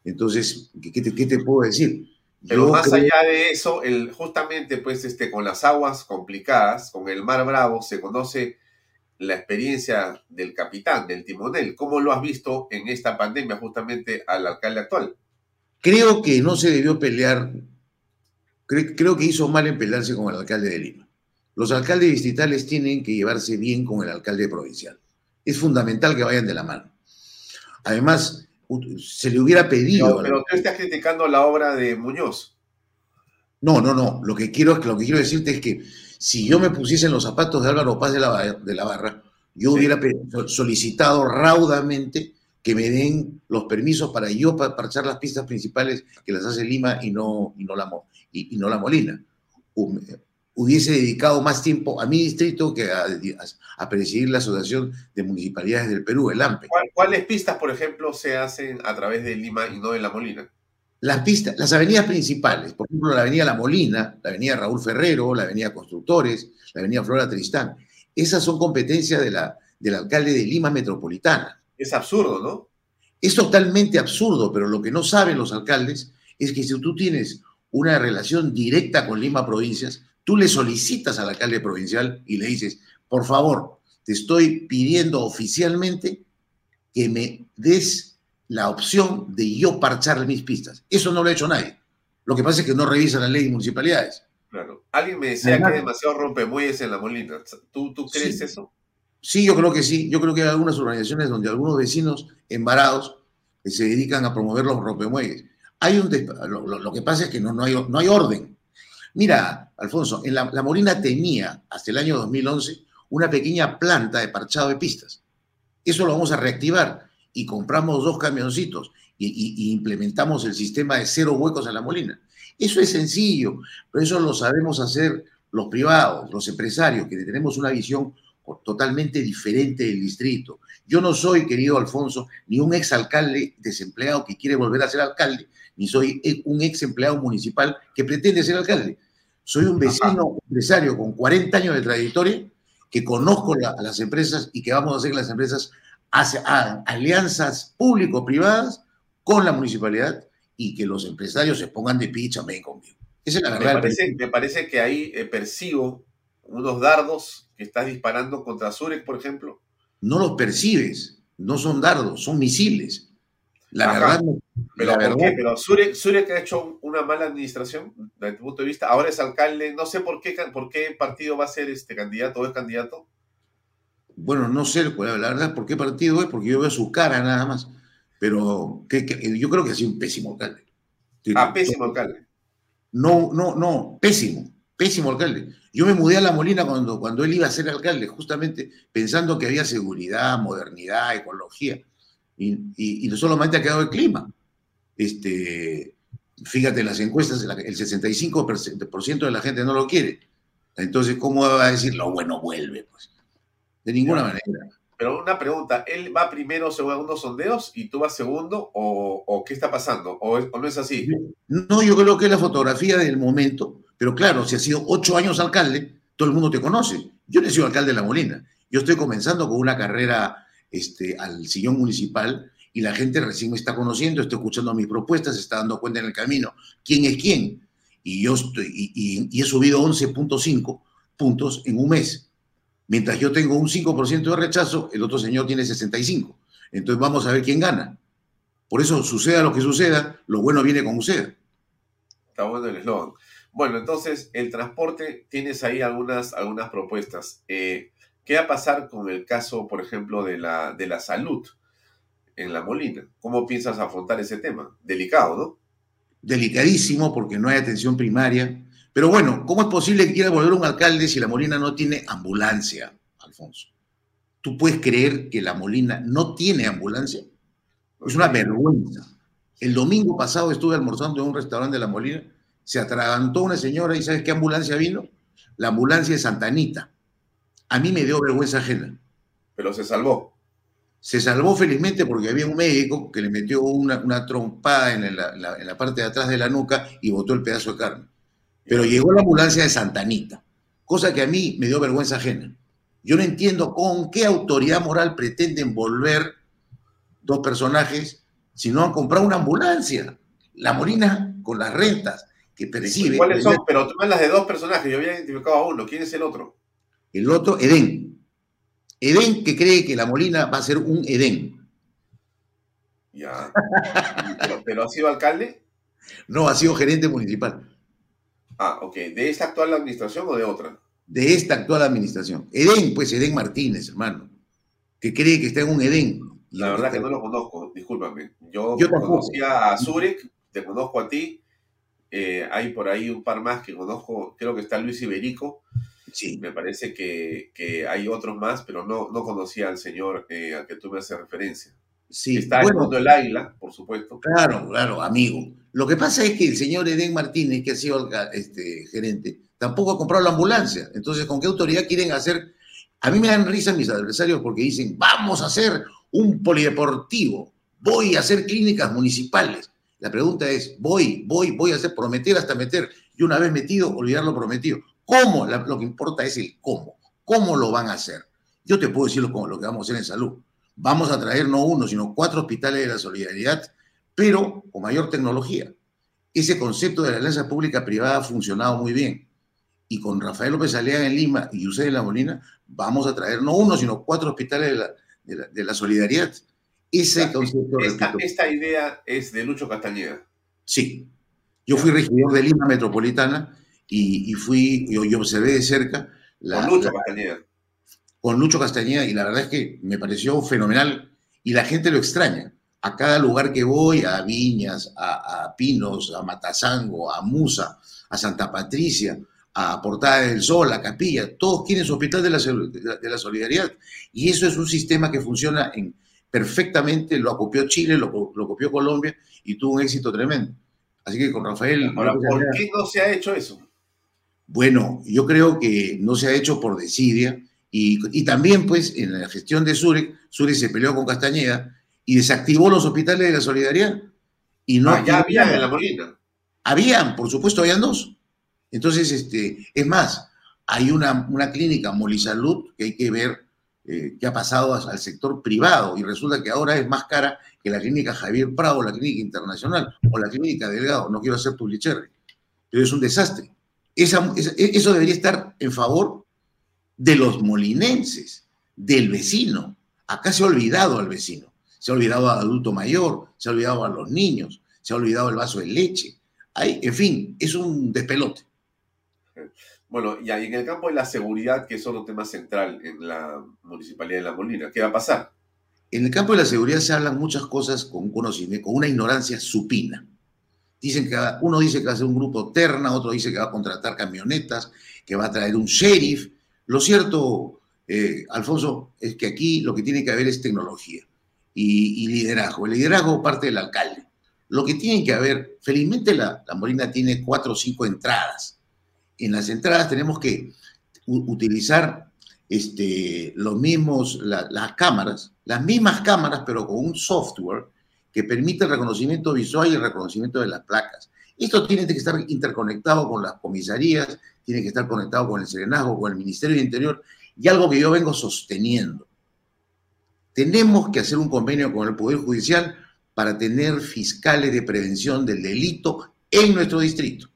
M: Entonces, ¿qué te, puedo decir?
A: Pero más allá de eso, el, justamente pues este, con las aguas complicadas, con el mar bravo, se conoce la experiencia del capitán, del timonel. ¿Cómo lo has visto en esta pandemia justamente al alcalde actual?
M: Creo que no se debió pelear, creo que hizo mal en pelearse con el alcalde de Lima. Los alcaldes distritales tienen que llevarse bien con el alcalde provincial. Es fundamental que vayan de la mano. Además, se le hubiera pedido.
A: pero tú estás criticando la obra de Muñoz.
M: No, no, no. Lo que quiero, lo que quiero decirte es que si yo me pusiese en los zapatos de Álvaro Paz de la, de la Barra, yo hubiera solicitado raudamente que me den los permisos para yo parchar las pistas principales que las hace Lima y no, y no, la, y no la Molina hubiese dedicado más tiempo a mi distrito que a, presidir la Asociación de Municipalidades del Perú, el AMPE.
A: ¿Cuáles pistas, por ejemplo, se hacen a través de Lima y no de La Molina?
M: Las pistas, las avenidas principales, por ejemplo, la avenida La Molina, la avenida Raúl Ferrero, la avenida Constructores, la avenida Flora Tristán, esas son competencias de la, del alcalde de Lima Metropolitana.
A: Es absurdo, ¿no?
M: Es totalmente absurdo, pero lo que no saben los alcaldes es que si tú tienes una relación directa con Lima Provincias, Tú le solicitas al alcalde provincial y le dices, por favor, te estoy pidiendo oficialmente que me des la opción de yo parchar mis pistas. Eso no lo ha hecho nadie. Lo que pasa es que no revisan la ley de municipalidades.
A: Claro. Alguien me decía que hay demasiado rompemuelles en la molina. ¿Tú, tú crees eso?
M: Sí, yo creo que sí. Yo creo que hay algunas organizaciones donde algunos vecinos embarados se dedican a promover los rompemuelles. Hay un lo, que pasa es que no, no, hay, no hay orden. Mira, Alfonso, en la, Molina tenía hasta el año 2011 una pequeña planta de parchado de pistas. Eso lo vamos a reactivar y compramos dos camioncitos y, implementamos el sistema de cero huecos en la Molina. Eso es sencillo, pero eso lo sabemos hacer los privados, los empresarios, que tenemos una visión totalmente diferente del distrito. Yo no soy, querido Alfonso, ni un exalcalde desempleado que quiere volver a ser alcalde, ni soy un ex empleado municipal que pretende ser alcalde. Soy un vecino empresario con 40 años de trayectoria que conozco a las empresas y que vamos a hacer que las empresas hagan alianzas público-privadas con la municipalidad y que los empresarios se pongan de picha también conmigo. Esa es la verdad.
A: Me parece, me parece que ahí eh, percibo unos dardos que estás disparando contra Zurek, por ejemplo.
M: No los percibes, no son dardos, son misiles. La verdad,
A: pero, la pero Zurek, ha hecho una mala administración desde tu punto de vista. Ahora es alcalde. No sé por qué, por qué partido va a ser este candidato o es candidato.
M: Bueno, no sé, la verdad, por qué partido es, porque yo veo su cara nada más. Pero yo creo que ha sido un pésimo alcalde.
A: Ah, pésimo alcalde.
M: No, no, no, pésimo, pésimo alcalde. Yo me mudé a La Molina cuando, cuando él iba a ser alcalde, justamente pensando que había seguridad, modernidad, ecología y, solamente ha quedado el clima. Este, fíjate, las encuestas, el 65% de la gente no lo quiere. Entonces, ¿cómo va a decir lo bueno vuelve? Pues de ninguna manera.
A: Pero una pregunta, ¿él va primero según algunos sondeos y tú vas segundo? ¿O, qué está pasando? ¿O, no es así?
M: No, yo creo que es la fotografía del momento, pero claro, si has sido ocho años alcalde, todo el mundo te conoce Yo no soy alcalde de La Molina. Yo estoy comenzando con una carrera este, al sillón municipal y la gente recién me está conociendo, estoy escuchando mis propuestas, se está dando cuenta en el camino quién es quién. Y yo estoy, y, y- y he subido 11.5 puntos en un mes. Mientras yo tengo un 5% de rechazo, el otro señor tiene 65. Entonces vamos a ver quién gana. Por eso suceda lo que suceda, lo bueno viene con usted.
A: Está bueno el eslogan. Bueno, entonces, el transporte, tienes ahí algunas, algunas propuestas. Eh, ¿Qué va a pasar con el caso, por ejemplo, de la, de la salud en La Molina? ¿Cómo piensas afrontar ese tema? Delicado, ¿no?
M: Delicadísimo porque no hay atención primaria. Pero bueno, ¿cómo es posible que quiera volver un alcalde si La Molina no tiene ambulancia, Alfonso? ¿Tú puedes creer que La Molina no tiene ambulancia? Es una vergüenza. El domingo pasado estuve almorzando en un restaurante de La Molina, se atragantó una señora y ¿sabes qué ambulancia vino? La ambulancia de Santa Anita. A mí me dio vergüenza ajena.
A: Pero se salvó.
M: Se salvó felizmente porque había un médico que le metió una, una trompada en la, la- en la parte de atrás de la nuca y botó el pedazo de carne. Pero llegó la ambulancia de Santa Anita, cosa que a mí me dio vergüenza ajena. Yo no entiendo con qué autoridad moral pretenden volver dos personajes si no han comprado una ambulancia. La Molina con las rentas que percibe.
A: ¿Cuáles son? Pero tú hablas de dos personajes, yo había identificado a uno. ¿Quién es el otro?
M: El otro, Edén. Edén que cree que la Molina va a ser un Edén.
A: Ya. pero, pero ha sido alcalde.
M: No, ha sido gerente municipal
A: Ah, ok. ¿De esta actual administración o de otra?
M: de esta actual administración. Edén, pues Edén Martínez, hermano, que cree que está en un Edén.
A: La verdad que no lo conozco, discúlpame. Yo,
M: Yo
A: conocía a Zurek, te conozco a ti. eh, hay por ahí un par más que conozco, creo que está Luis Iberico.
M: Sí.
A: Me parece que, que hay otros más, pero no, no conocía al señor eh, al que tú me haces referencia.
M: Sí,
A: Está
M: bueno.
A: el mundo del águila, por supuesto.
M: Claro, claro, amigo. Lo que pasa es que el señor Edén Martínez, que ha sido este, gerente, tampoco ha comprado la ambulancia. Entonces, ¿con qué autoridad quieren hacer? A mí me dan risa mis adversarios porque dicen, vamos a hacer un polideportivo, voy a hacer clínicas municipales. La pregunta es, voy, voy, voy a hacer, prometer hasta meter. Y una vez metido, olvidar lo prometido. ¿Cómo? La- lo que importa es el cómo. ¿Cómo lo van a hacer? Yo te puedo decir lo, lo que vamos a hacer en salud. Vamos a traer no uno, sino cuatro hospitales de la solidaridad, pero con mayor tecnología. Ese concepto de la alianza pública-privada ha funcionado muy bien. Y con Rafael López Alea en Lima y José de la Molina, vamos a traer no uno, sino cuatro hospitales de la, de la, de la solidaridad. Ese concepto,
A: Esta, esta idea es de Lucho Castañeda.
M: Sí. Yo fui regidor de Lima Metropolitana y, y fui, yo, yo observé de cerca la,
A: Con Lucho
M: la-
A: Castañeda.
M: con Lucho Castañeda y la verdad es que me pareció fenomenal y la gente lo extraña. A cada lugar que voy, a Viñas, a, a Pinos, a Matazango, a Musa, a Santa Patricia, a Portada del Sol, a Capilla, todos quieren su hospital de la, de la- solidaridad. Y eso es un sistema que funciona en, perfectamente, lo copió Chile, lo, lo copió Colombia y tuvo un éxito tremendo. Así que con Rafael...
A: Ahora, ¿por qué no se ha hecho eso?
M: Bueno, yo creo que no se ha hecho por desidia y, y también pues en la gestión de Zurich, Zurich se peleó con Castañeda y desactivó los hospitales de la solidaridad. Y no
A: Ah, ya había en la Molina.
M: Habían, por supuesto, habían dos. Entonces, este, es más, hay una, una clínica Molisalud que hay que ver eh, qué ha pasado al sector privado y resulta que ahora es más cara que la clínica Javier Prado, la clínica internacional o la clínica Delgado. No quiero hacer publicherre, pero es un desastre. Esa- esa- eso debería estar en favor de los molinenses, del vecino. Acá se ha olvidado al vecino, se ha olvidado al adulto mayor, se ha olvidado a los niños, se ha olvidado el vaso de leche. Hay, en fin, es un despelote.
A: Bueno, y ahí en el campo de la seguridad, que es otro tema central en la Municipalidad de La Molina, ¿qué va a pasar?
M: En el campo de la seguridad se hablan muchas cosas con conocimiento, con una ignorancia supina. Dicen que va- uno dice que va a ser un grupo terna, otro dice que va a contratar camionetas, que va a traer un sheriff. Lo cierto, eh, Alfonso, es que aquí lo que tiene que haber es tecnología y, liderazgo. El liderazgo parte del alcalde. Lo que tiene que haber, felizmente la, la Molina tiene cuatro o cinco entradas. En las entradas tenemos que utilizar este, los mismos, la- las cámaras, las mismas cámaras, pero con un software que permite el reconocimiento visual y el reconocimiento de las placas. Esto tiene que estar interconectado con las comisarías, tiene que estar conectado con el Serenazgo, con el Ministerio del Interior, y algo que yo vengo sosteniendo. Tenemos que hacer un convenio con el Poder Judicial para tener fiscales de prevención del delito en nuestro distrito,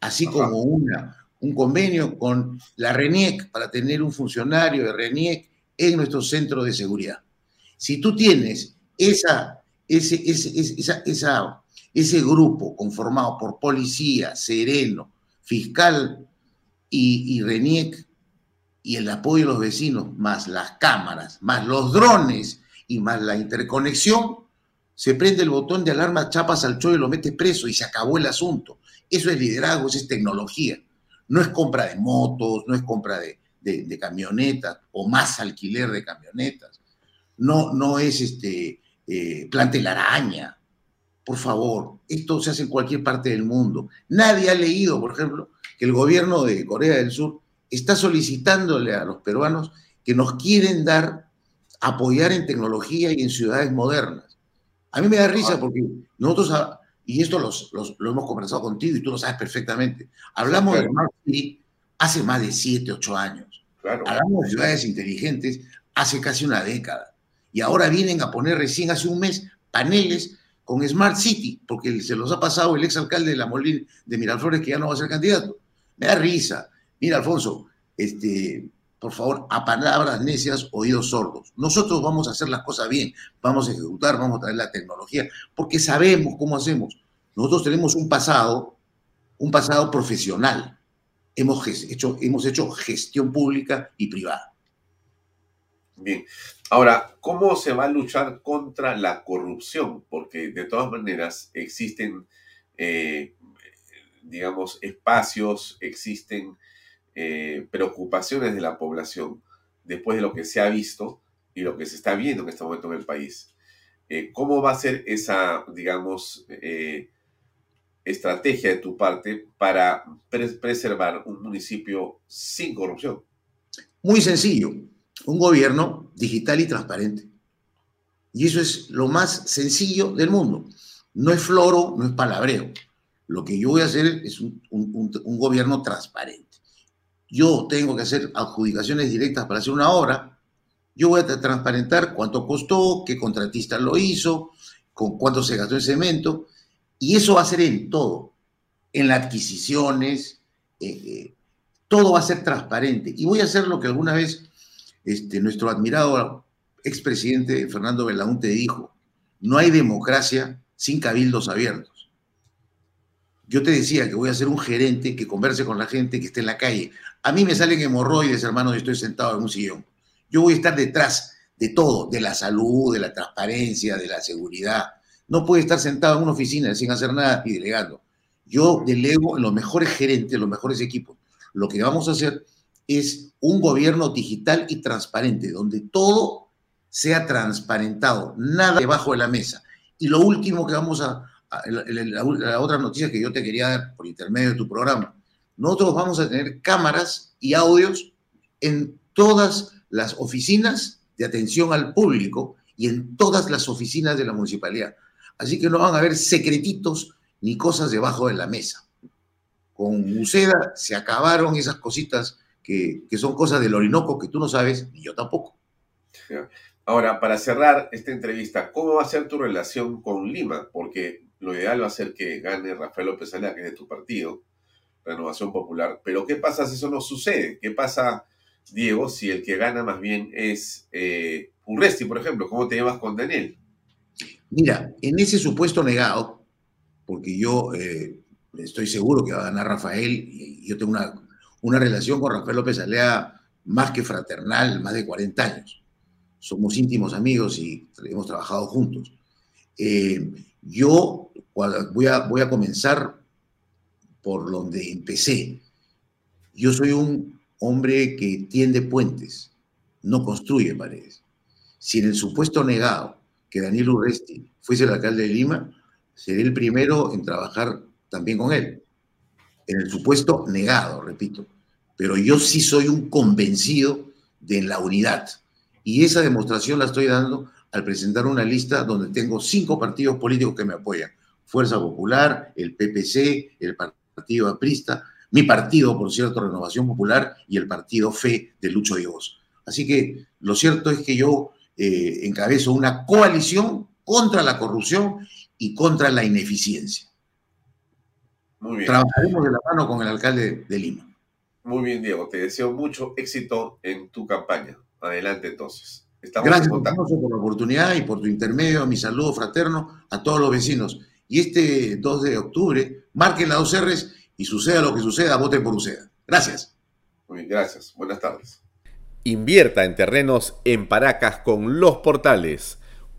M: así como una, un convenio con la RENIEC para tener un funcionario de RENIEC en nuestro centro de seguridad. Si tú tienes esa, ese, ese, esa, ese grupo conformado por policía, sereno, fiscal y, y RENIEC, y el apoyo de los vecinos, más las cámaras, más los drones y más la interconexión, se prende el botón de alarma, chapas al chollo y lo metes preso y se acabó el asunto. Eso es liderazgo, eso es tecnología. No es compra de motos, no es compra de, de, camionetas o más alquiler de camionetas. No, no es este, eh, plante la araña. Por favor, esto se hace en cualquier parte del mundo. Nadie ha leído, por ejemplo, que el gobierno de Corea del Sur está solicitándole a los peruanos que nos quieren dar, apoyar en tecnología y en ciudades modernas. A mí me da risa porque nosotros, ah, y esto lo hemos conversado contigo y tú lo sabes perfectamente, hablamos de Smart City hace más de 7, 8 años. Hablamos de ciudades inteligentes hace casi una década. Y ahora vienen a poner recién hace un mes paneles con Smart City, porque se los ha pasado el exalcalde de la Molina de Miraflores, que ya no va a ser candidato. Me da risa. Mira, Alfonso, este, por favor, a palabras necias, oídos sordos. Nosotros vamos a hacer las cosas bien, vamos a ejecutar, vamos a traer la tecnología, porque sabemos cómo hacemos. Nosotros tenemos un pasado, un pasado profesional. Hemos hecho, hemos hecho gestión pública y privada.
A: Bien. Ahora, ¿cómo se va a luchar contra la corrupción? Porque de todas maneras existen, eh, digamos, espacios, existen eh, preocupaciones de la población después de lo que se ha visto y lo que se está viendo en este momento en el país. Eh, ¿Cómo va a ser esa, digamos, estrategia de tu parte para preservar un municipio sin corrupción?
M: Muy sencillo, un gobierno digital y transparente. Y eso es lo más sencillo del mundo. No es floro, no es palabreo. Lo que yo voy a hacer es un gobierno transparente yo tengo que hacer adjudicaciones directas para hacer una obra, yo voy a transparentar cuánto costó, qué contratista lo hizo, con cuánto se gastó el cemento, y eso va a ser en todo, en las adquisiciones, eh, eh, todo va a ser transparente. Y voy a hacer lo que alguna vez este, nuestro admirado expresidente Fernando Belaunte dijo, no hay democracia sin cabildos abiertos. Yo te decía que voy a ser un gerente que converse con la gente que esté en la calle. A mí me salen hemorroides, hermano, y estoy sentado en un sillón. Yo voy a estar detrás de todo, de la salud, de la transparencia, de la seguridad. No puede estar sentado en una oficina sin hacer nada y delegando. Yo delego los mejores gerentes, los mejores equipos. Lo que vamos a hacer es un gobierno digital y transparente, donde todo sea transparentado, nada debajo de la mesa. Y lo último que vamos a, la, otra noticia que yo te quería dar por intermedio de tu programa. Nosotros vamos a tener cámaras y audios en todas las oficinas de atención al público y en todas las oficinas de la municipalidad. Así que no van a haber secretitos ni cosas debajo de la mesa. Con Uceda se acabaron esas cositas que, que son cosas del Orinoco que tú no sabes ni yo tampoco.
A: Ahora, para cerrar esta entrevista, ¿cómo va a ser tu relación con Lima? Porque lo ideal va a ser que gane Rafael López Alea, que es de tu partido, Renovación Popular. Pero ¿qué pasa si eso no sucede? ¿Qué pasa, Diego, si el que gana más bien es eh, Urresti, por ejemplo? ¿Cómo te llevas con Daniel?
M: Mira, en ese supuesto negado, porque yo eh, estoy seguro que va a ganar Rafael, y yo tengo una, una relación con Rafael López Alea más que fraternal, más de 40 años. Somos íntimos amigos y hemos trabajado juntos. Eh, yo voy a, voy a comenzar por donde empecé. Yo soy un hombre que tiende puentes, no construye paredes. Si en el supuesto negado que Daniel Urresti fuese el alcalde de Lima, seré el primero en trabajar también con él. En el supuesto negado, repito. Pero yo sí soy un convencido de la unidad. Y esa demostración la estoy dando al presentar una lista donde tengo cinco partidos políticos que me apoyan. Fuerza Popular, el PPC, el Partido Aprista, mi partido, por cierto, Renovación Popular, y el partido FE de Lucho Dios. Así que lo cierto es que yo eh, encabezo una coalición contra la corrupción y contra la ineficiencia.
A: Muy bien.
M: Trabajaremos de la mano con el alcalde de Lima.
A: Muy bien, Diego. Te deseo mucho éxito en tu campaña. Adelante, entonces. Estamos
M: Gracias
A: en contacto.
M: Alfonso, por la oportunidad y por tu intermedio, mi saludo fraterno a todos los vecinos. Y este 2 de octubre, marquen las dos R's y suceda lo que suceda, voten por UCEDA. Gracias.
A: Muy bien, gracias. Buenas tardes.
K: Invierta en terrenos en Paracas con Los Portales,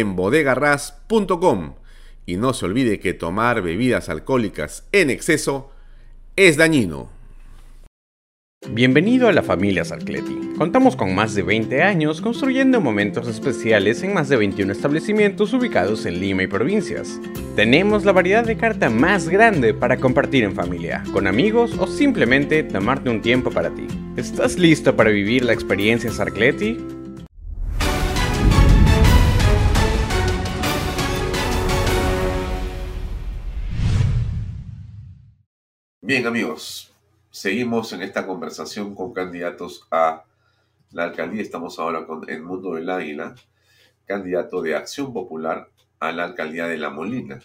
K: en bodegarras.com. Y no se olvide que tomar bebidas alcohólicas en exceso es dañino.
L: Bienvenido a la familia Sarcleti. Contamos con más de 20 años construyendo momentos especiales en más de 21 establecimientos ubicados en Lima y provincias. Tenemos la variedad de carta más grande para compartir en familia, con amigos o simplemente tomarte un tiempo para ti. ¿Estás listo para vivir la experiencia Sarcleti?
A: Bien, amigos, seguimos en esta conversación con candidatos a la alcaldía. Estamos ahora con Edmundo del Águila, candidato de Acción Popular a la alcaldía de La Molina.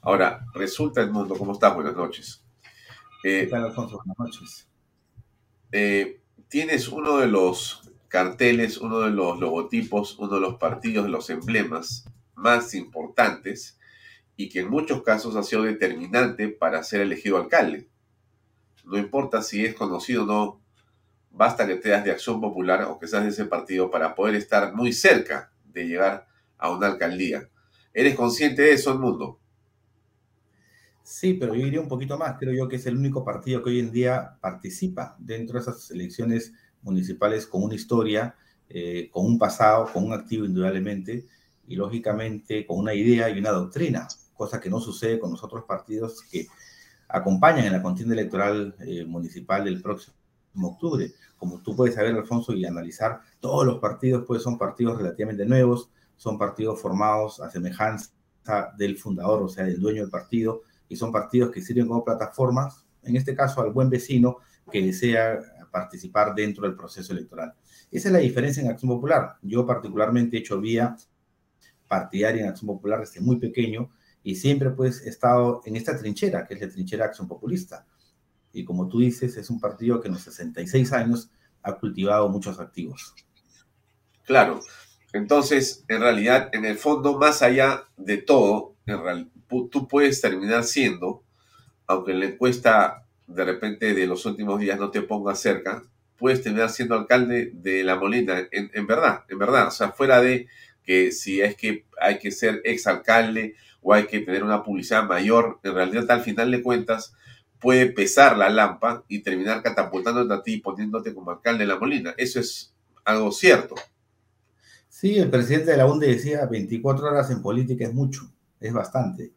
A: Ahora, resulta, Edmundo, ¿cómo estás? Buenas noches. Eh,
N: ¿Qué tal, Alfonso? Buenas noches.
A: eh, tienes uno de los carteles, uno de los logotipos, uno de los partidos, los emblemas más importantes y que en muchos casos ha sido determinante para ser elegido alcalde. No importa si es conocido o no, basta que te das de acción popular o que seas de ese partido para poder estar muy cerca de llegar a una alcaldía. ¿Eres consciente de eso, mundo?
N: Sí, pero yo iría un poquito más. Creo yo que es el único partido que hoy en día participa dentro de esas elecciones municipales con una historia, eh, con un pasado, con un activo indudablemente y lógicamente con una idea y una doctrina, cosa que no sucede con los otros partidos que acompañan en la contienda electoral eh, municipal del próximo octubre. Como tú puedes saber, Alfonso, y analizar, todos los partidos pues son partidos relativamente nuevos, son partidos formados a semejanza del fundador, o sea, del dueño del partido, y son partidos que sirven como plataformas, en este caso al buen vecino que desea participar dentro del proceso electoral. Esa es la diferencia en Acción Popular. Yo particularmente he hecho vía partidaria en Acción Popular desde muy pequeño y siempre pues he estado en esta trinchera, que es la trinchera Acción Populista. Y como tú dices, es un partido que en los 66 años ha cultivado muchos activos.
A: Claro. Entonces, en realidad, en el fondo, más allá de todo, en tú puedes terminar siendo, aunque en la encuesta de repente de los últimos días no te ponga cerca, puedes terminar siendo alcalde de La Molina, en, verdad, en verdad, o sea, fuera de que si es que hay que ser exalcalde o hay que tener una publicidad mayor, en realidad al final de cuentas puede pesar la lampa y terminar catapultándote a ti y poniéndote como alcalde de La Molina. Eso es algo cierto.
N: Sí, el presidente de la UNDE decía 24 horas en política es mucho, es bastante.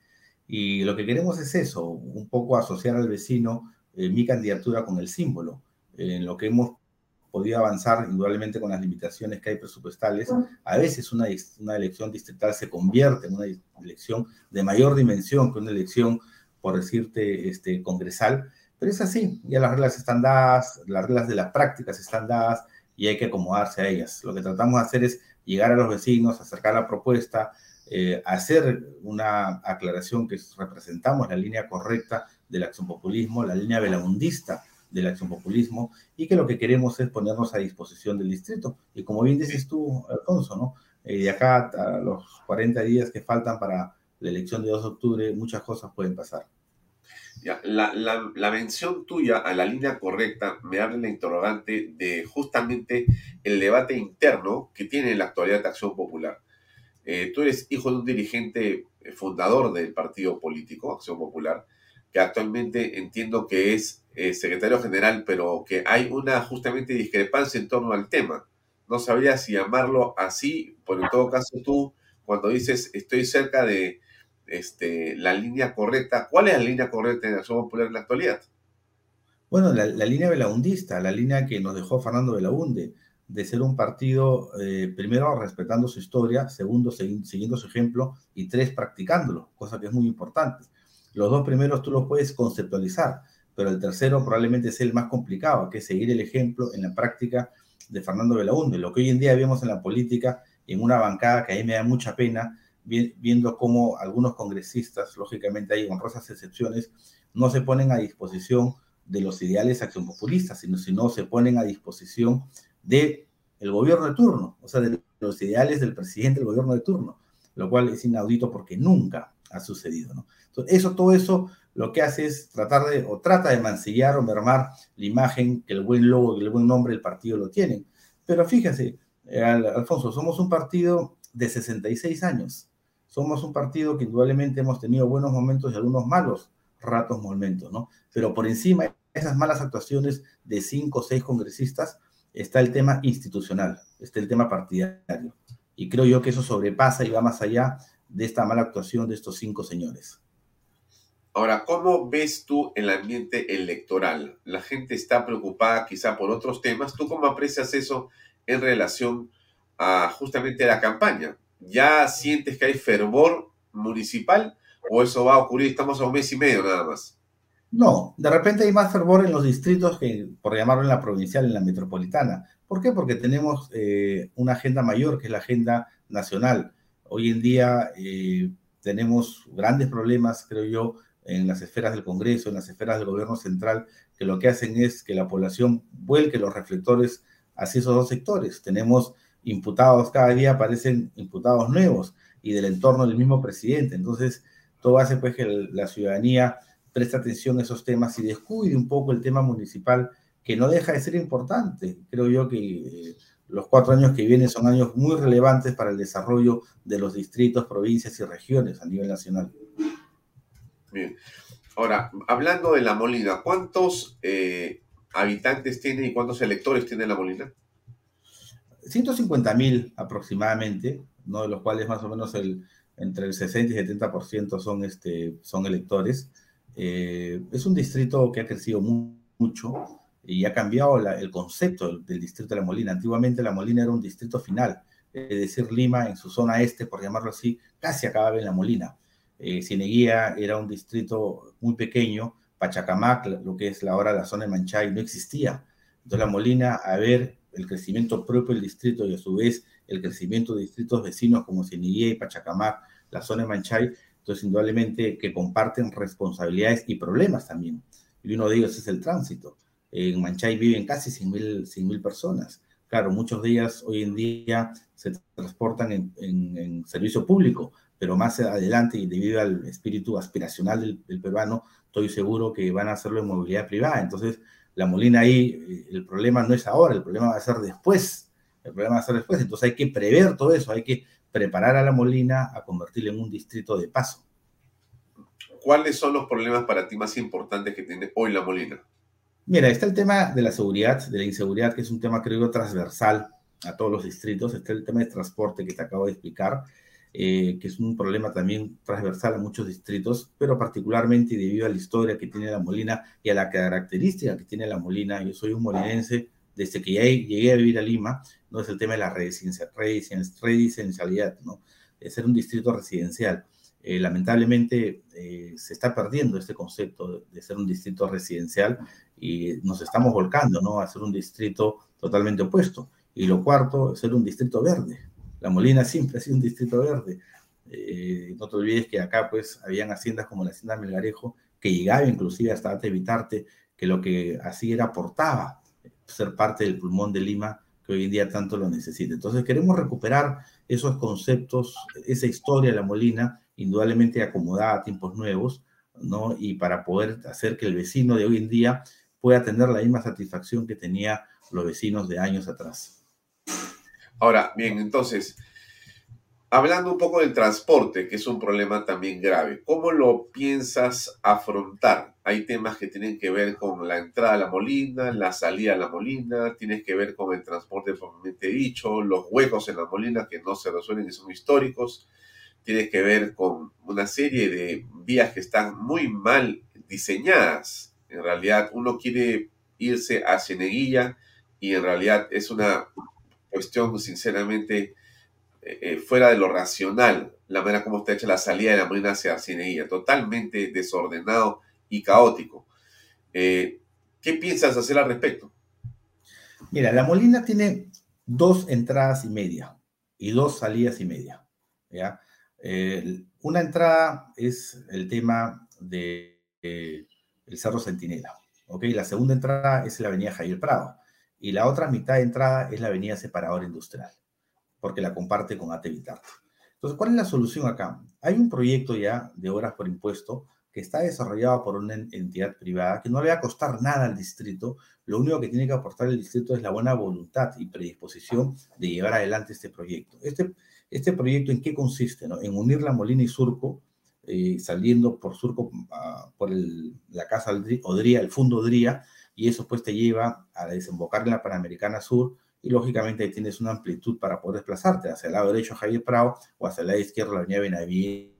N: Y lo que queremos es eso, un poco asociar al vecino eh, mi candidatura con el símbolo, en lo que hemos podido avanzar indudablemente con las limitaciones que hay presupuestales. A veces una, una elección distrital se convierte en una elección de mayor dimensión que una elección, por decirte, este, congresal, pero es así, ya las reglas están dadas, las reglas de las prácticas están dadas y hay que acomodarse a ellas. Lo que tratamos de hacer es llegar a los vecinos, acercar la propuesta, eh, hacer una aclaración que representamos la línea correcta del acción populismo, la línea velabundista del acción populismo y que lo que queremos es ponernos a disposición del distrito. Y como bien dices tú, Alfonso, ¿no? Eh, de acá a los 40 días que faltan para la elección de 2 de octubre, muchas cosas pueden pasar.
A: La, la, mención tuya a la línea correcta me abre la interrogante de justamente el debate interno que tiene en la actualidad de Acción Popular. Eh, tú eres hijo de un dirigente eh, fundador del partido político, Acción Popular, que actualmente entiendo que es eh, secretario general, pero que hay una justamente discrepancia en torno al tema. No sabría si llamarlo así, pero en todo caso tú, cuando dices estoy cerca de este, la línea correcta. ¿Cuál es la línea correcta en Acción Popular en la actualidad?
N: Bueno, la, la línea belaundista, la línea que nos dejó Fernando Belaunde, de ser un partido, eh, primero, respetando su historia, segundo, siguiendo su ejemplo, y tres, practicándolo, cosa que es muy importante. Los dos primeros tú los puedes conceptualizar, pero el tercero probablemente es el más complicado, que es seguir el ejemplo en la práctica de Fernando Belaunde. Lo que hoy en día vemos en la política, en una bancada que a mí me da mucha pena, viendo cómo algunos congresistas, lógicamente hay honrosas excepciones, no se ponen a disposición de los ideales acción populistas, sino, sino se ponen a disposición del el gobierno de turno, o sea, de los ideales del presidente del gobierno de turno, lo cual es inaudito porque nunca ha sucedido, ¿no? Entonces, eso, todo eso lo que hace es tratar de, o trata de mancillar o mermar la imagen que el buen logo, que el buen nombre del partido lo tienen. Pero fíjese, eh, Alfonso, somos un partido de 66 años, somos un partido que indudablemente hemos tenido buenos momentos y algunos malos ratos momentos, ¿no? Pero por encima de esas malas actuaciones de cinco o seis congresistas está el tema institucional, está el tema partidario. Y creo yo que eso sobrepasa y va más allá de esta mala actuación de estos cinco señores.
A: Ahora, ¿cómo ves tú el ambiente electoral? La gente está preocupada quizá por otros temas. ¿Tú cómo aprecias eso en relación a justamente la campaña? ¿Ya sientes que hay fervor municipal o eso va a ocurrir? Estamos a un mes y medio nada más.
N: No, de repente hay más fervor en los distritos que, por llamarlo en la provincial, en la metropolitana. ¿Por qué? Porque tenemos eh, una agenda mayor, que es la agenda nacional. Hoy en día eh, tenemos grandes problemas, creo yo, en las esferas del Congreso, en las esferas del gobierno central, que lo que hacen es que la población vuelque los reflectores hacia esos dos sectores. Tenemos imputados, cada día aparecen imputados nuevos y del entorno del mismo presidente. Entonces, todo hace pues que la ciudadanía preste atención a esos temas y descuide un poco el tema municipal, que no deja de ser importante. Creo yo que eh, los cuatro años que vienen son años muy relevantes para el desarrollo de los distritos, provincias y regiones a nivel nacional.
A: Bien. Ahora, hablando de La Molina, ¿cuántos eh, habitantes tiene y cuántos electores tiene La Molina?
N: 150 mil aproximadamente, ¿no? de los cuales más o menos el, entre el 60 y 70% son, este, son electores. Eh, es un distrito que ha crecido mucho y ha cambiado el concepto del, distrito de La Molina. Antiguamente La Molina era un distrito final, es decir, Lima en su zona este, por llamarlo así, casi acababa en La Molina. Eh, Cieneguía era un distrito muy pequeño, Pachacamac, lo que es ahora la zona de Manchay, no existía. Entonces La Molina, a ver el crecimiento propio del distrito y a su vez el crecimiento de distritos vecinos como Cieneguía y Pachacamac, la zona de Manchay, entonces indudablemente que comparten responsabilidades y problemas también. Y uno de ellos es el tránsito. En Manchay viven casi 100.000 mil personas. Claro, muchos ellas hoy en día se transportan en, en, servicio público, pero más adelante y debido al espíritu aspiracional del, del peruano, estoy seguro que van a hacerlo en movilidad privada. Entonces, la Molina ahí, eh, el problema no es ahora, el problema va a ser después. El problema va a ser después. Entonces hay que prever todo eso, hay que preparar a la Molina a convertirla en un distrito de paso.
A: ¿Cuáles son los problemas para ti más importantes que tiene hoy la Molina?
N: Mira, está el tema de la seguridad, de la inseguridad, que es un tema creo transversal a todos los distritos. Está el tema de transporte que te acabo de explicar, eh, que es un problema también transversal a muchos distritos, pero particularmente debido a la historia que tiene la Molina y a la característica que tiene la Molina. Yo soy un molinense desde que llegué a vivir a Lima, no es el tema de la residencialidad, ¿no? De ser un distrito residencial. Eh, lamentablemente eh, se está perdiendo este concepto de ser un distrito residencial y nos estamos volcando, ¿no? A ser un distrito totalmente opuesto. Y lo cuarto, ser un distrito verde. La Molina siempre ha sido un distrito verde. Eh, no te olvides que acá pues habían haciendas como la hacienda Melgarejo que llegaba inclusive hasta Ate Vitarte, que lo que hacía era aportaba ser parte del pulmón de Lima que hoy en día tanto lo necesita. Entonces queremos recuperar esos conceptos, esa historia de la Molina, indudablemente acomodada a tiempos nuevos, ¿no? Y para poder hacer que el vecino de hoy en día pueda tener la misma satisfacción que tenía los vecinos de años atrás.
A: Ahora, bien, entonces, hablando un poco del transporte, que es un problema también grave, ¿cómo lo piensas afrontar? Hay temas que tienen que ver con la entrada a la molina, la salida a la molina, tienes que ver con el transporte propiamente dicho, los huecos en la molina que no se resuelven y son históricos, tiene que ver con una serie de vías que están muy mal diseñadas. En realidad, uno quiere irse a Cieneguilla y en realidad es una cuestión, sinceramente, eh, eh, fuera de lo racional, la manera como está hecha la salida de la Molina hacia Cieneguilla, totalmente desordenado y caótico. Eh, ¿Qué piensas hacer al respecto?
N: Mira, la Molina tiene dos entradas y media y dos salidas y media. ¿ya? una entrada es el tema de el Cerro Centinela. ¿ok? La segunda entrada es la avenida Javier Prado. Y la otra mitad de entrada es la avenida Separadora Industrial, porque la comparte con AT Entonces, ¿cuál es la solución acá? Hay un proyecto ya de obras por impuesto que está desarrollado por una entidad privada que no le va a costar nada al distrito. Lo único que tiene que aportar el distrito es la buena voluntad y predisposición de llevar adelante este proyecto. Este, este proyecto, ¿en qué consiste? No? En unir la Molina y Surco eh, saliendo por Surco, por la Casa Odría, el Fondo Odría, y eso pues te lleva a desembocar en la Panamericana Sur, y lógicamente tienes una amplitud para poder desplazarte hacia el lado derecho Javier Prado o hacia el lado izquierdo la Avenida Benavides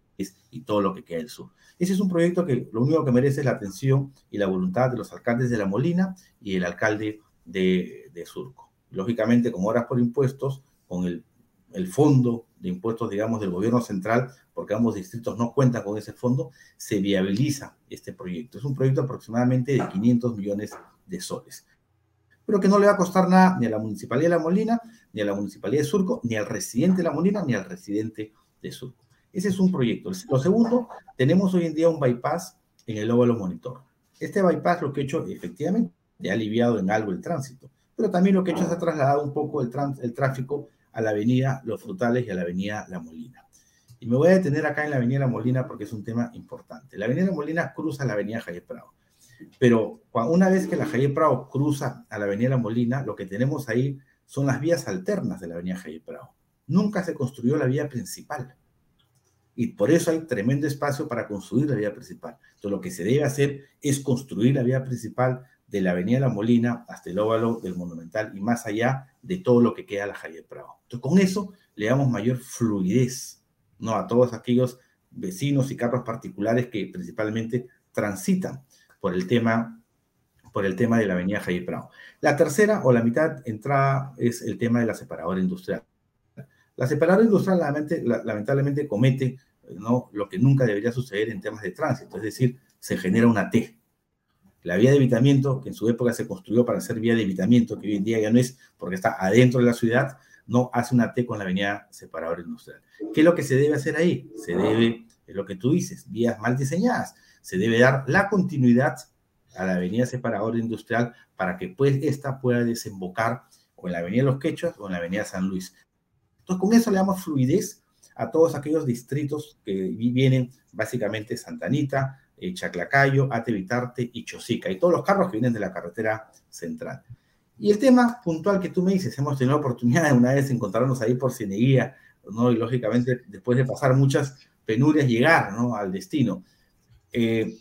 N: y todo lo que queda del sur. Ese es un proyecto que lo único que merece es la atención y la voluntad de los alcaldes de La Molina y el alcalde de, de Surco. Lógicamente, con horas por impuestos, con el el fondo de impuestos, digamos, del gobierno central, porque ambos distritos no cuentan con ese fondo, se viabiliza este proyecto. Es un proyecto aproximadamente de 500 millones de soles, pero que no le va a costar nada ni a la Municipalidad de La Molina, ni a la Municipalidad de Surco, ni al residente de La Molina, ni al residente de Surco. Ese es un proyecto. Lo segundo, tenemos hoy en día un bypass en el óvalo monitor. Este bypass lo que ha hecho, efectivamente, ha aliviado en algo el tránsito, pero también lo que ha hecho es ha trasladado un poco el, el tráfico a la avenida Los Frutales y a la avenida La Molina. Y me voy a detener acá en la avenida La Molina porque es un tema importante. La avenida La Molina cruza la avenida Javier Prado. Pero una vez que la Javier Prado cruza a la avenida La Molina, lo que tenemos ahí son las vías alternas de la avenida Javier Prado. Nunca se construyó la vía principal. Y por eso hay tremendo espacio para construir la vía principal. Entonces, lo que se debe hacer es construir la vía principal de la Avenida La Molina hasta el óvalo del Monumental y más allá de todo lo que queda la Javier Prado. Entonces, con eso le damos mayor fluidez ¿no? a todos aquellos vecinos y carros particulares que principalmente transitan por el tema, por el tema de la Avenida Javier Prado. La tercera o la mitad entrada es el tema de la separadora industrial. La separadora industrial lamentablemente, lamentablemente comete ¿no? lo que nunca debería suceder en temas de tránsito, es decir, se genera una T, la vía de evitamiento, que en su época se construyó para ser vía de evitamiento, que hoy en día ya no es porque está adentro de la ciudad, no hace una T con la avenida separadora industrial. ¿Qué es lo que se debe hacer ahí? Se debe, es lo que tú dices, vías mal diseñadas. Se debe dar la continuidad a la avenida separadora industrial para que pues esta pueda desembocar o en la avenida Los Quechos o en la avenida San Luis. Entonces con eso le damos fluidez a todos aquellos distritos que vienen básicamente Santanita, eh, Chaclacayo, Atevitarte y Chosica, y todos los carros que vienen de la carretera central. Y el tema puntual que tú me dices, hemos tenido la oportunidad de una vez encontrarnos ahí por Cineguía, ¿no? y lógicamente después de pasar muchas penurias llegar ¿no? al destino. Eh,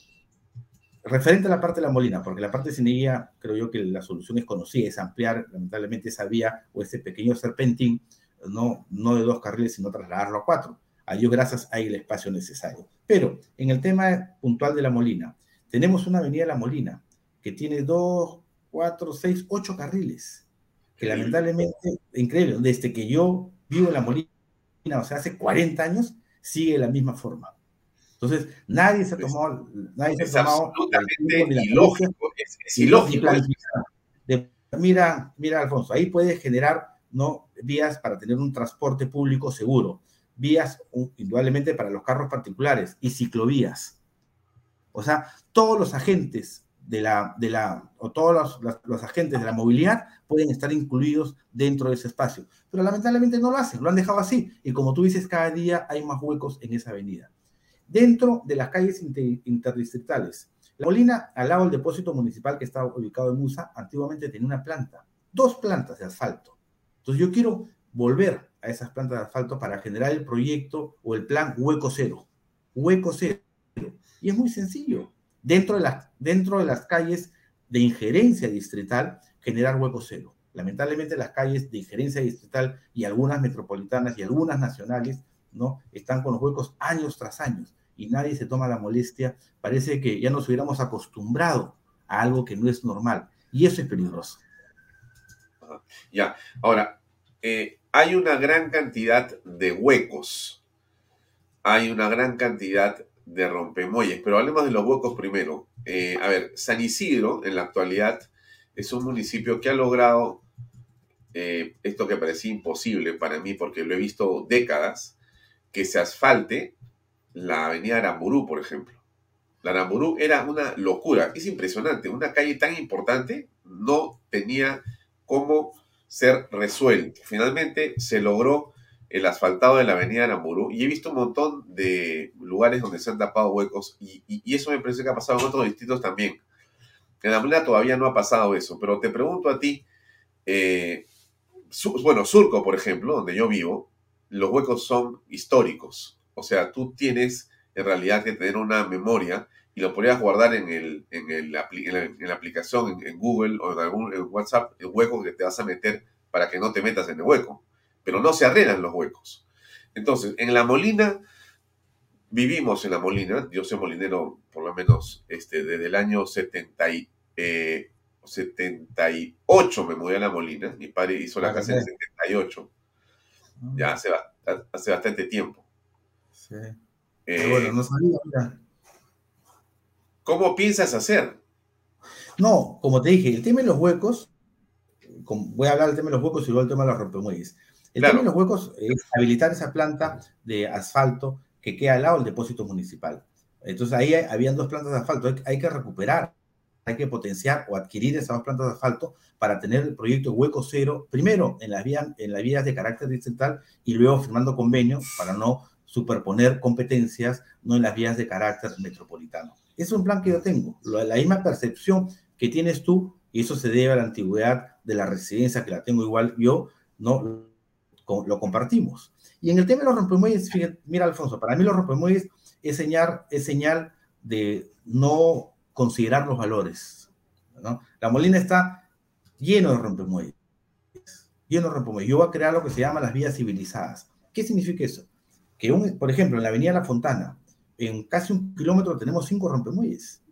N: referente a la parte de la Molina, porque la parte de Cineguía creo yo que la solución es conocida, es ampliar lamentablemente esa vía o ese pequeño serpentín, no, no de dos carriles, sino trasladarlo a cuatro. A Dios gracias hay el espacio necesario. Pero en el tema puntual de La Molina, tenemos una avenida La Molina que tiene dos, cuatro, seis, ocho carriles, que lamentablemente, increíble, desde que yo vivo en La Molina, o sea, hace 40 años, sigue de la misma forma. Entonces, nadie se ha tomado, nadie se ha tomado
A: absolutamente ilógico, es, ilógico.
N: mira, mira, Alfonso, ahí puede generar no vías para tener un transporte público seguro, vías indudablemente para los carros particulares y ciclovías. O sea, todos los agentes de la, de la, o todos los, los, agentes de la movilidad pueden estar incluidos dentro de ese espacio. Pero lamentablemente no lo hacen, lo han dejado así. Y como tú dices, cada día hay más huecos en esa avenida. Dentro de las calles inter, interdistritales, la Molina, al lado del depósito municipal que está ubicado en Musa, antiguamente tenía una planta, dos plantas de asfalto. Entonces yo quiero volver a esas plantas de asfalto para generar el proyecto o el plan hueco cero. Hueco cero. Y es muy sencillo. Dentro de, las, dentro de las calles de injerencia distrital, generar hueco cero. Lamentablemente las calles de injerencia distrital y algunas metropolitanas y algunas nacionales ¿no? están con los huecos años tras años y nadie se toma la molestia. Parece que ya nos hubiéramos acostumbrado a algo que no es normal y eso es peligroso.
A: Ya, ahora, eh, hay una gran cantidad de huecos, hay una gran cantidad de rompemuelles, pero hablemos de los huecos primero. Eh, a ver, San Isidro en la actualidad es un municipio que ha logrado eh, esto que parecía imposible para mí, porque lo he visto décadas, que se asfalte la avenida Aramburú, por ejemplo. La Aramburú era una locura, es impresionante, una calle tan importante no tenía cómo ser resuelto. Finalmente se logró el asfaltado de la avenida Aramburú y he visto un montón de lugares donde se han tapado huecos y, eso me parece que ha pasado en otros distritos también. En la Molina todavía no ha pasado eso, pero te pregunto a ti, eh, bueno, Surco, por ejemplo, donde yo vivo, los huecos son históricos. O sea, tú tienes en realidad que tener una memoria y lo podrías guardar en, el, en, el, en, la, en la aplicación, en, en, Google o en algún en WhatsApp, el hueco que te vas a meter para que no te metas en el hueco. Pero no se arreglan los huecos. Entonces, en la Molina, vivimos en la Molina, yo soy molinero por lo menos este, desde el año 70 y, eh, 78 me mudé a la Molina, mi padre hizo la casa en el 78, ya hace, hace bastante tiempo.
N: Sí. Eh, bueno, no sabía, mira.
A: ¿Cómo piensas hacer?
N: No, como te dije, el tema de los huecos, voy a hablar del tema de los huecos y luego el tema de los rompemuelles. El claro. tema de los huecos es habilitar esa planta de asfalto que queda al lado del depósito municipal. Entonces ahí hay, habían dos plantas de asfalto, hay, hay, que recuperar, hay que potenciar o adquirir esas dos plantas de asfalto para tener el proyecto Hueco Cero, primero en las vías, en las vías de carácter distrital y luego firmando convenios para no superponer competencias no en las vías de carácter metropolitano. Es un plan que yo tengo, la misma percepción que tienes tú, y eso se debe a la antigüedad de la residencia, que la tengo igual yo, no lo compartimos. Y en el tema de los rompemuelles, mira Alfonso, para mí los rompemuelles es señal, es señal de no considerar los valores. La Molina está lleno de rompemuelles, lleno de rompemuelles. Yo voy a crear lo que se llama las vías civilizadas. ¿Qué significa eso? Que, un, por ejemplo, en la avenida La Fontana, en casi un kilómetro tenemos cinco rompemuelles.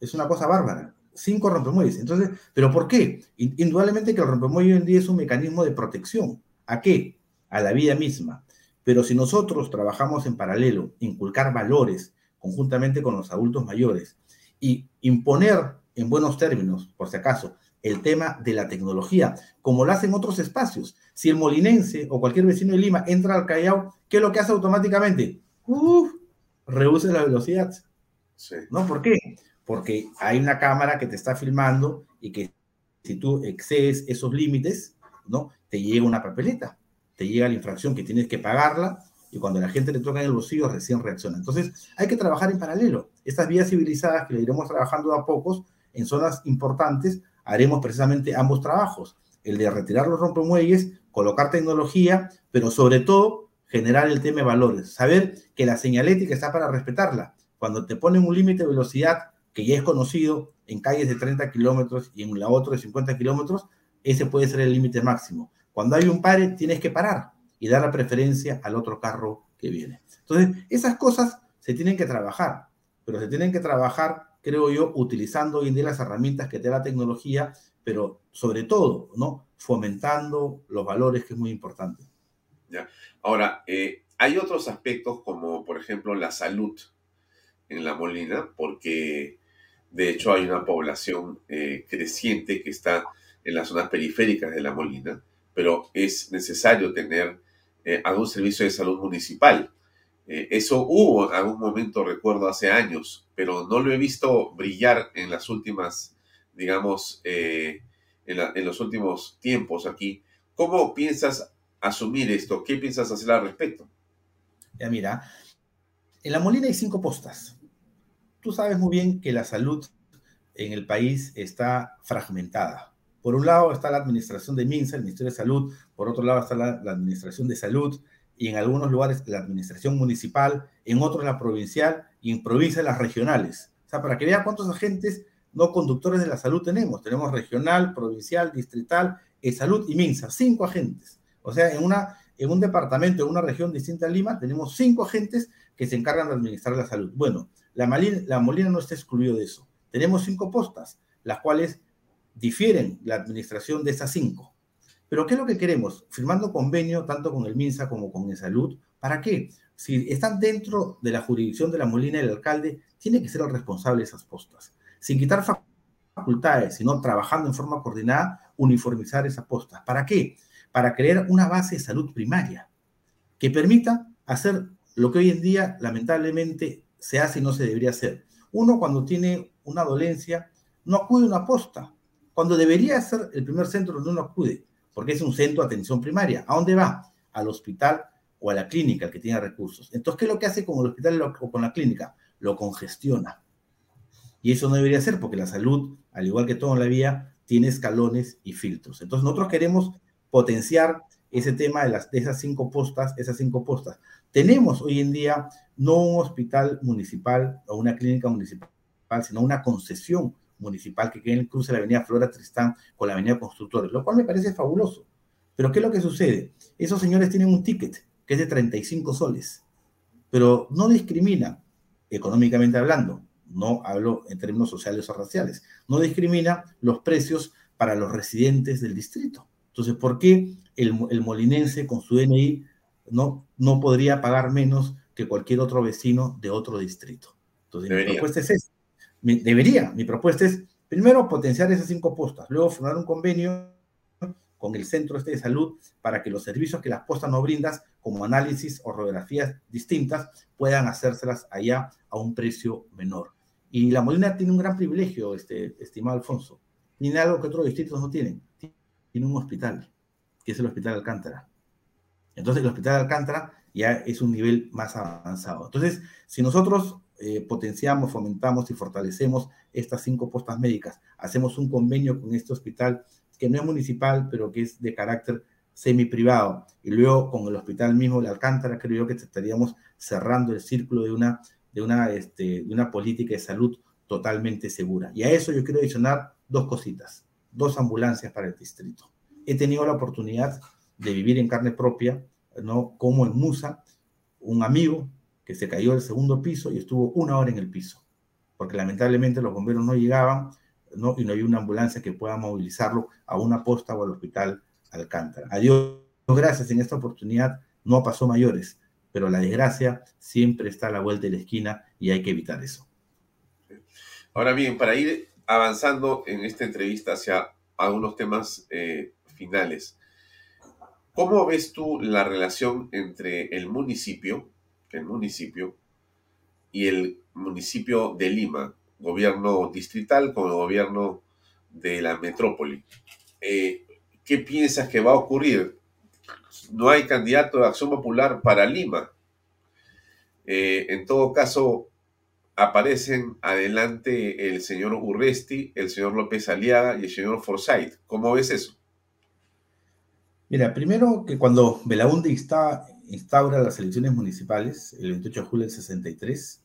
N: Es una cosa bárbara. Cinco rompemuelles. Entonces, ¿pero por qué? Indudablemente que el rompemuelle hoy en día es un mecanismo de protección. ¿A qué? A la vida misma. Pero si nosotros trabajamos en paralelo, inculcar valores conjuntamente con los adultos mayores y imponer en buenos términos, por si acaso, el tema de la tecnología, como lo hacen otros espacios. Si el molinense o cualquier vecino de Lima entra al Callao, ¿qué es lo que hace automáticamente? Uf, reduce la velocidad.
A: Sí.
N: ¿No? ¿Por qué? Porque hay una cámara que te está filmando y que si tú excedes esos límites, ¿no? Te llega una papeleta te llega la infracción que tienes que pagarla y cuando la gente le toca en el bolsillo recién reacciona. Entonces hay que trabajar en paralelo. Estas vías civilizadas que le iremos trabajando a pocos en zonas importantes, haremos precisamente ambos trabajos. El de retirar los rompemuelles, colocar tecnología, pero sobre todo generar el tema de valores. Saber que la señalética está para respetarla. Cuando te ponen un límite de velocidad que ya es conocido en calles de 30 kilómetros y en la otra de 50 kilómetros, ese puede ser el límite máximo. Cuando hay un pare, tienes que parar y dar la preferencia al otro carro que viene. Entonces, esas cosas se tienen que trabajar, pero se tienen que trabajar, creo yo, utilizando hoy en día las herramientas que te da la tecnología, pero sobre todo, ¿no? Fomentando los valores, que es muy importante.
A: Ya. Ahora, eh, hay otros aspectos como, por ejemplo, la salud en la Molina, porque de hecho hay una población eh, creciente que está en las zonas periféricas de la Molina pero es necesario tener eh, algún servicio de salud municipal. Eso hubo en algún momento, recuerdo, hace años, pero no lo he visto brillar en las últimas, digamos, en, en los últimos tiempos aquí. ¿Cómo piensas asumir esto? ¿Qué piensas hacer al respecto?
N: Ya mira, en la Molina hay cinco postas. Tú sabes muy bien que la salud en el país está fragmentada. Por un lado está la administración de MINSA, el Ministerio de Salud, por otro lado está la, administración de salud y en algunos lugares la administración municipal, en otros la provincial y en provincias las regionales. O sea, para que vean cuántos agentes no conductores de la salud tenemos. Tenemos regional, provincial, distrital, e salud y MINSA, cinco agentes. O sea, en, una, en un departamento, en una región distinta a Lima, tenemos cinco agentes que se encargan de administrar la salud. Bueno, la, Malina, la Molina no está excluido de eso. Tenemos cinco postas, las cuales difieren la administración de esas cinco. Pero ¿qué es lo que queremos? Firmando convenio tanto con el MINSA como con el Salud. ¿Para qué? Si están dentro de la jurisdicción de la Molina el alcalde, tiene que ser el responsable de esas postas. Sin quitar facultades, sino trabajando en forma coordinada, uniformizar esas postas. ¿Para qué? Para crear una base de salud primaria que permita hacer lo que hoy en día lamentablemente se hace y no se debería hacer. Uno cuando tiene una dolencia no acude a una posta, cuando debería ser el primer centro donde uno acude, porque es un centro de atención primaria. ¿A dónde va? Al hospital o a la clínica, el que tiene recursos. Entonces, ¿qué es lo que hace con el hospital o con la clínica? Lo congestiona. Y eso no debería ser porque la salud, al igual que todo en la vida, tiene escalones y filtros. Entonces, nosotros queremos potenciar ese tema de, las, de esas cinco postas, esas cinco postas. Tenemos hoy en día no un hospital municipal o una clínica municipal, sino una concesión municipal que queda en el cruce de la avenida Flora Tristán con la avenida Constructores, lo cual me parece fabuloso. Pero ¿qué es lo que sucede? Esos señores tienen un ticket que es de 35 soles, pero no discrimina, económicamente hablando, no hablo en términos sociales o raciales, no discrimina los precios para los residentes del distrito. Entonces, ¿por qué el, el molinense con su DNI no, no podría pagar menos que cualquier otro vecino de otro distrito? Entonces,
A: Debería.
N: mi propuesta es esa. Mi- debería. Mi propuesta es, primero, potenciar esas cinco postas, luego firmar un convenio con el centro este de salud para que los servicios que las postas no brindas, como análisis o radiografías distintas, puedan hacérselas allá a un precio menor. Y la Molina tiene un gran privilegio, este, estimado Alfonso. Tiene algo que otros distritos no tienen. Tiene un hospital, que es el Hospital Alcántara. Entonces, el Hospital Alcántara ya es un nivel más avanzado. Entonces, si nosotros eh, potenciamos, fomentamos y fortalecemos estas cinco postas médicas, hacemos un convenio con este hospital que no es municipal, pero que es de carácter semi-privado, y luego con el hospital mismo, la Alcántara, creo yo que estaríamos cerrando el círculo de una, de una, este, de una política de salud totalmente segura. Y a eso yo quiero adicionar dos cositas, dos ambulancias para el distrito. He tenido la oportunidad de vivir en carne propia, ¿no? Como en Musa, un amigo que se cayó del segundo piso y estuvo una hora en el piso, porque lamentablemente los bomberos no llegaban, ¿no? Y no había una ambulancia que pueda movilizarlo a una posta o al hospital Alcántara. A Dios gracias, en esta oportunidad no pasó mayores, pero la desgracia siempre está a la vuelta de la esquina y hay que evitar eso.
A: Ahora bien, para ir avanzando en esta entrevista hacia algunos temas eh, finales, ¿cómo ves tú la relación entre el municipio, el municipio y el municipio de Lima, gobierno distrital con el gobierno de la metrópoli? Eh, ¿Qué piensas que va a ocurrir? No hay candidato de Acción Popular para Lima. Eh, en todo caso, aparecen adelante el señor Urresti, el señor López Aliaga y el señor Forsyth. ¿Cómo ves eso?
N: Mira, primero que cuando Belaunde insta, instaura las elecciones municipales, el 28 de julio del 63,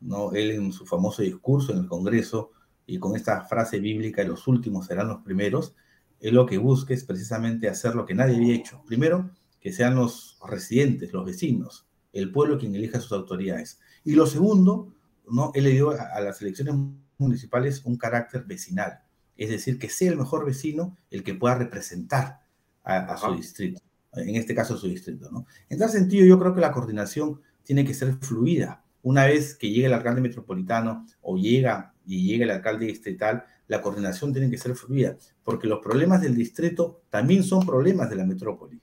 N: ¿no? él en su famoso discurso en el Congreso y con esta frase bíblica, los últimos serán los primeros, él lo que busca es precisamente hacer lo que nadie había hecho. Primero, que sean los residentes, los vecinos, el pueblo quien elija sus autoridades. Y lo segundo, ¿no? él le dio a, a las elecciones municipales un carácter vecinal, es decir, que sea el mejor vecino el que pueda representar a, a su distrito, en este caso su distrito. ¿no? En tal sentido, yo creo que la coordinación tiene que ser fluida. Una vez que llegue el alcalde metropolitano o llega y llegue el alcalde distrital, la coordinación tiene que ser fluida, porque los problemas del distrito también son problemas de la metrópoli.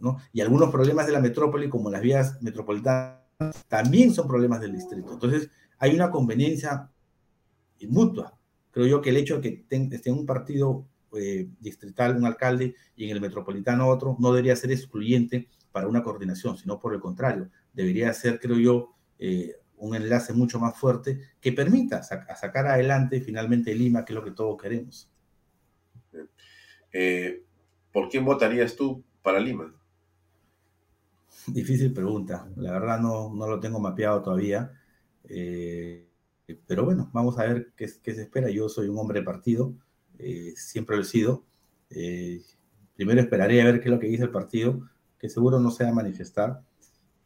N: ¿no? Y algunos problemas de la metrópoli, como las vías metropolitanas también son problemas del distrito. Entonces, hay una conveniencia mutua. Creo yo que el hecho de que esté en un partido eh, distrital un alcalde y en el metropolitano otro no debería ser excluyente para una coordinación, sino por el contrario, debería ser, creo yo, eh, un enlace mucho más fuerte que permita sacar adelante finalmente Lima, que es lo que todos queremos.
A: Eh, ¿Por quién votarías tú para Lima?
N: Difícil pregunta. La verdad no, no lo tengo mapeado todavía. Eh, pero bueno, vamos a ver qué, qué, se espera. Yo soy un hombre de partido, eh, siempre lo he sido. primero esperaré a ver qué es lo que dice el partido, que seguro no se va a manifestar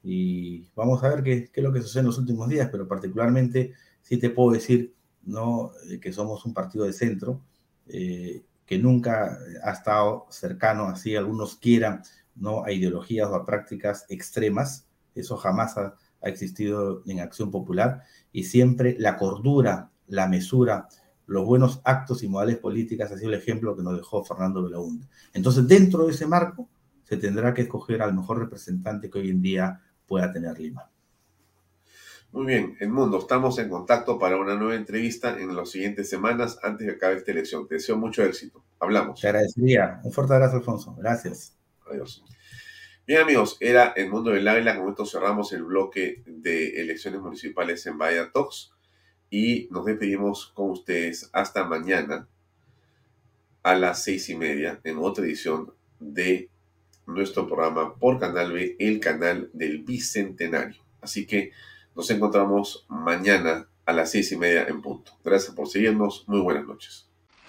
N: y vamos a ver qué, qué, es lo que sucede en los últimos días, pero particularmente sí te puedo decir ¿no? Eh, que somos un partido de centro, eh, que nunca ha estado cercano, así algunos quieran, ¿no? a ideologías o a prácticas extremas, eso jamás ha, ha existido en Acción Popular, y siempre la cordura, la mesura, los buenos actos y modales políticas ha sido el ejemplo que nos dejó Fernando Belaúnde. Entonces, dentro de ese marco, se tendrá que escoger al mejor representante que hoy en día pueda tener Lima.
A: Muy bien, Mundo, estamos en contacto para una nueva entrevista en las siguientes semanas antes de que acabe esta elección. Te deseo mucho éxito. Hablamos.
N: Te agradecería. Un fuerte abrazo, Alfonso. Gracias.
A: Adiós. Bien, amigos, era el mundo del Ávila. Con esto cerramos el bloque de elecciones municipales en Bahía Talks y nos despedimos con ustedes hasta mañana a las seis y media en otra edición de nuestro programa por Canal B, el canal del Bicentenario. Así que nos encontramos mañana a las seis y media en punto. Gracias por seguirnos. Muy buenas noches.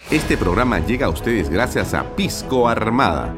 K: Este programa llega a ustedes gracias a Pisco Armada.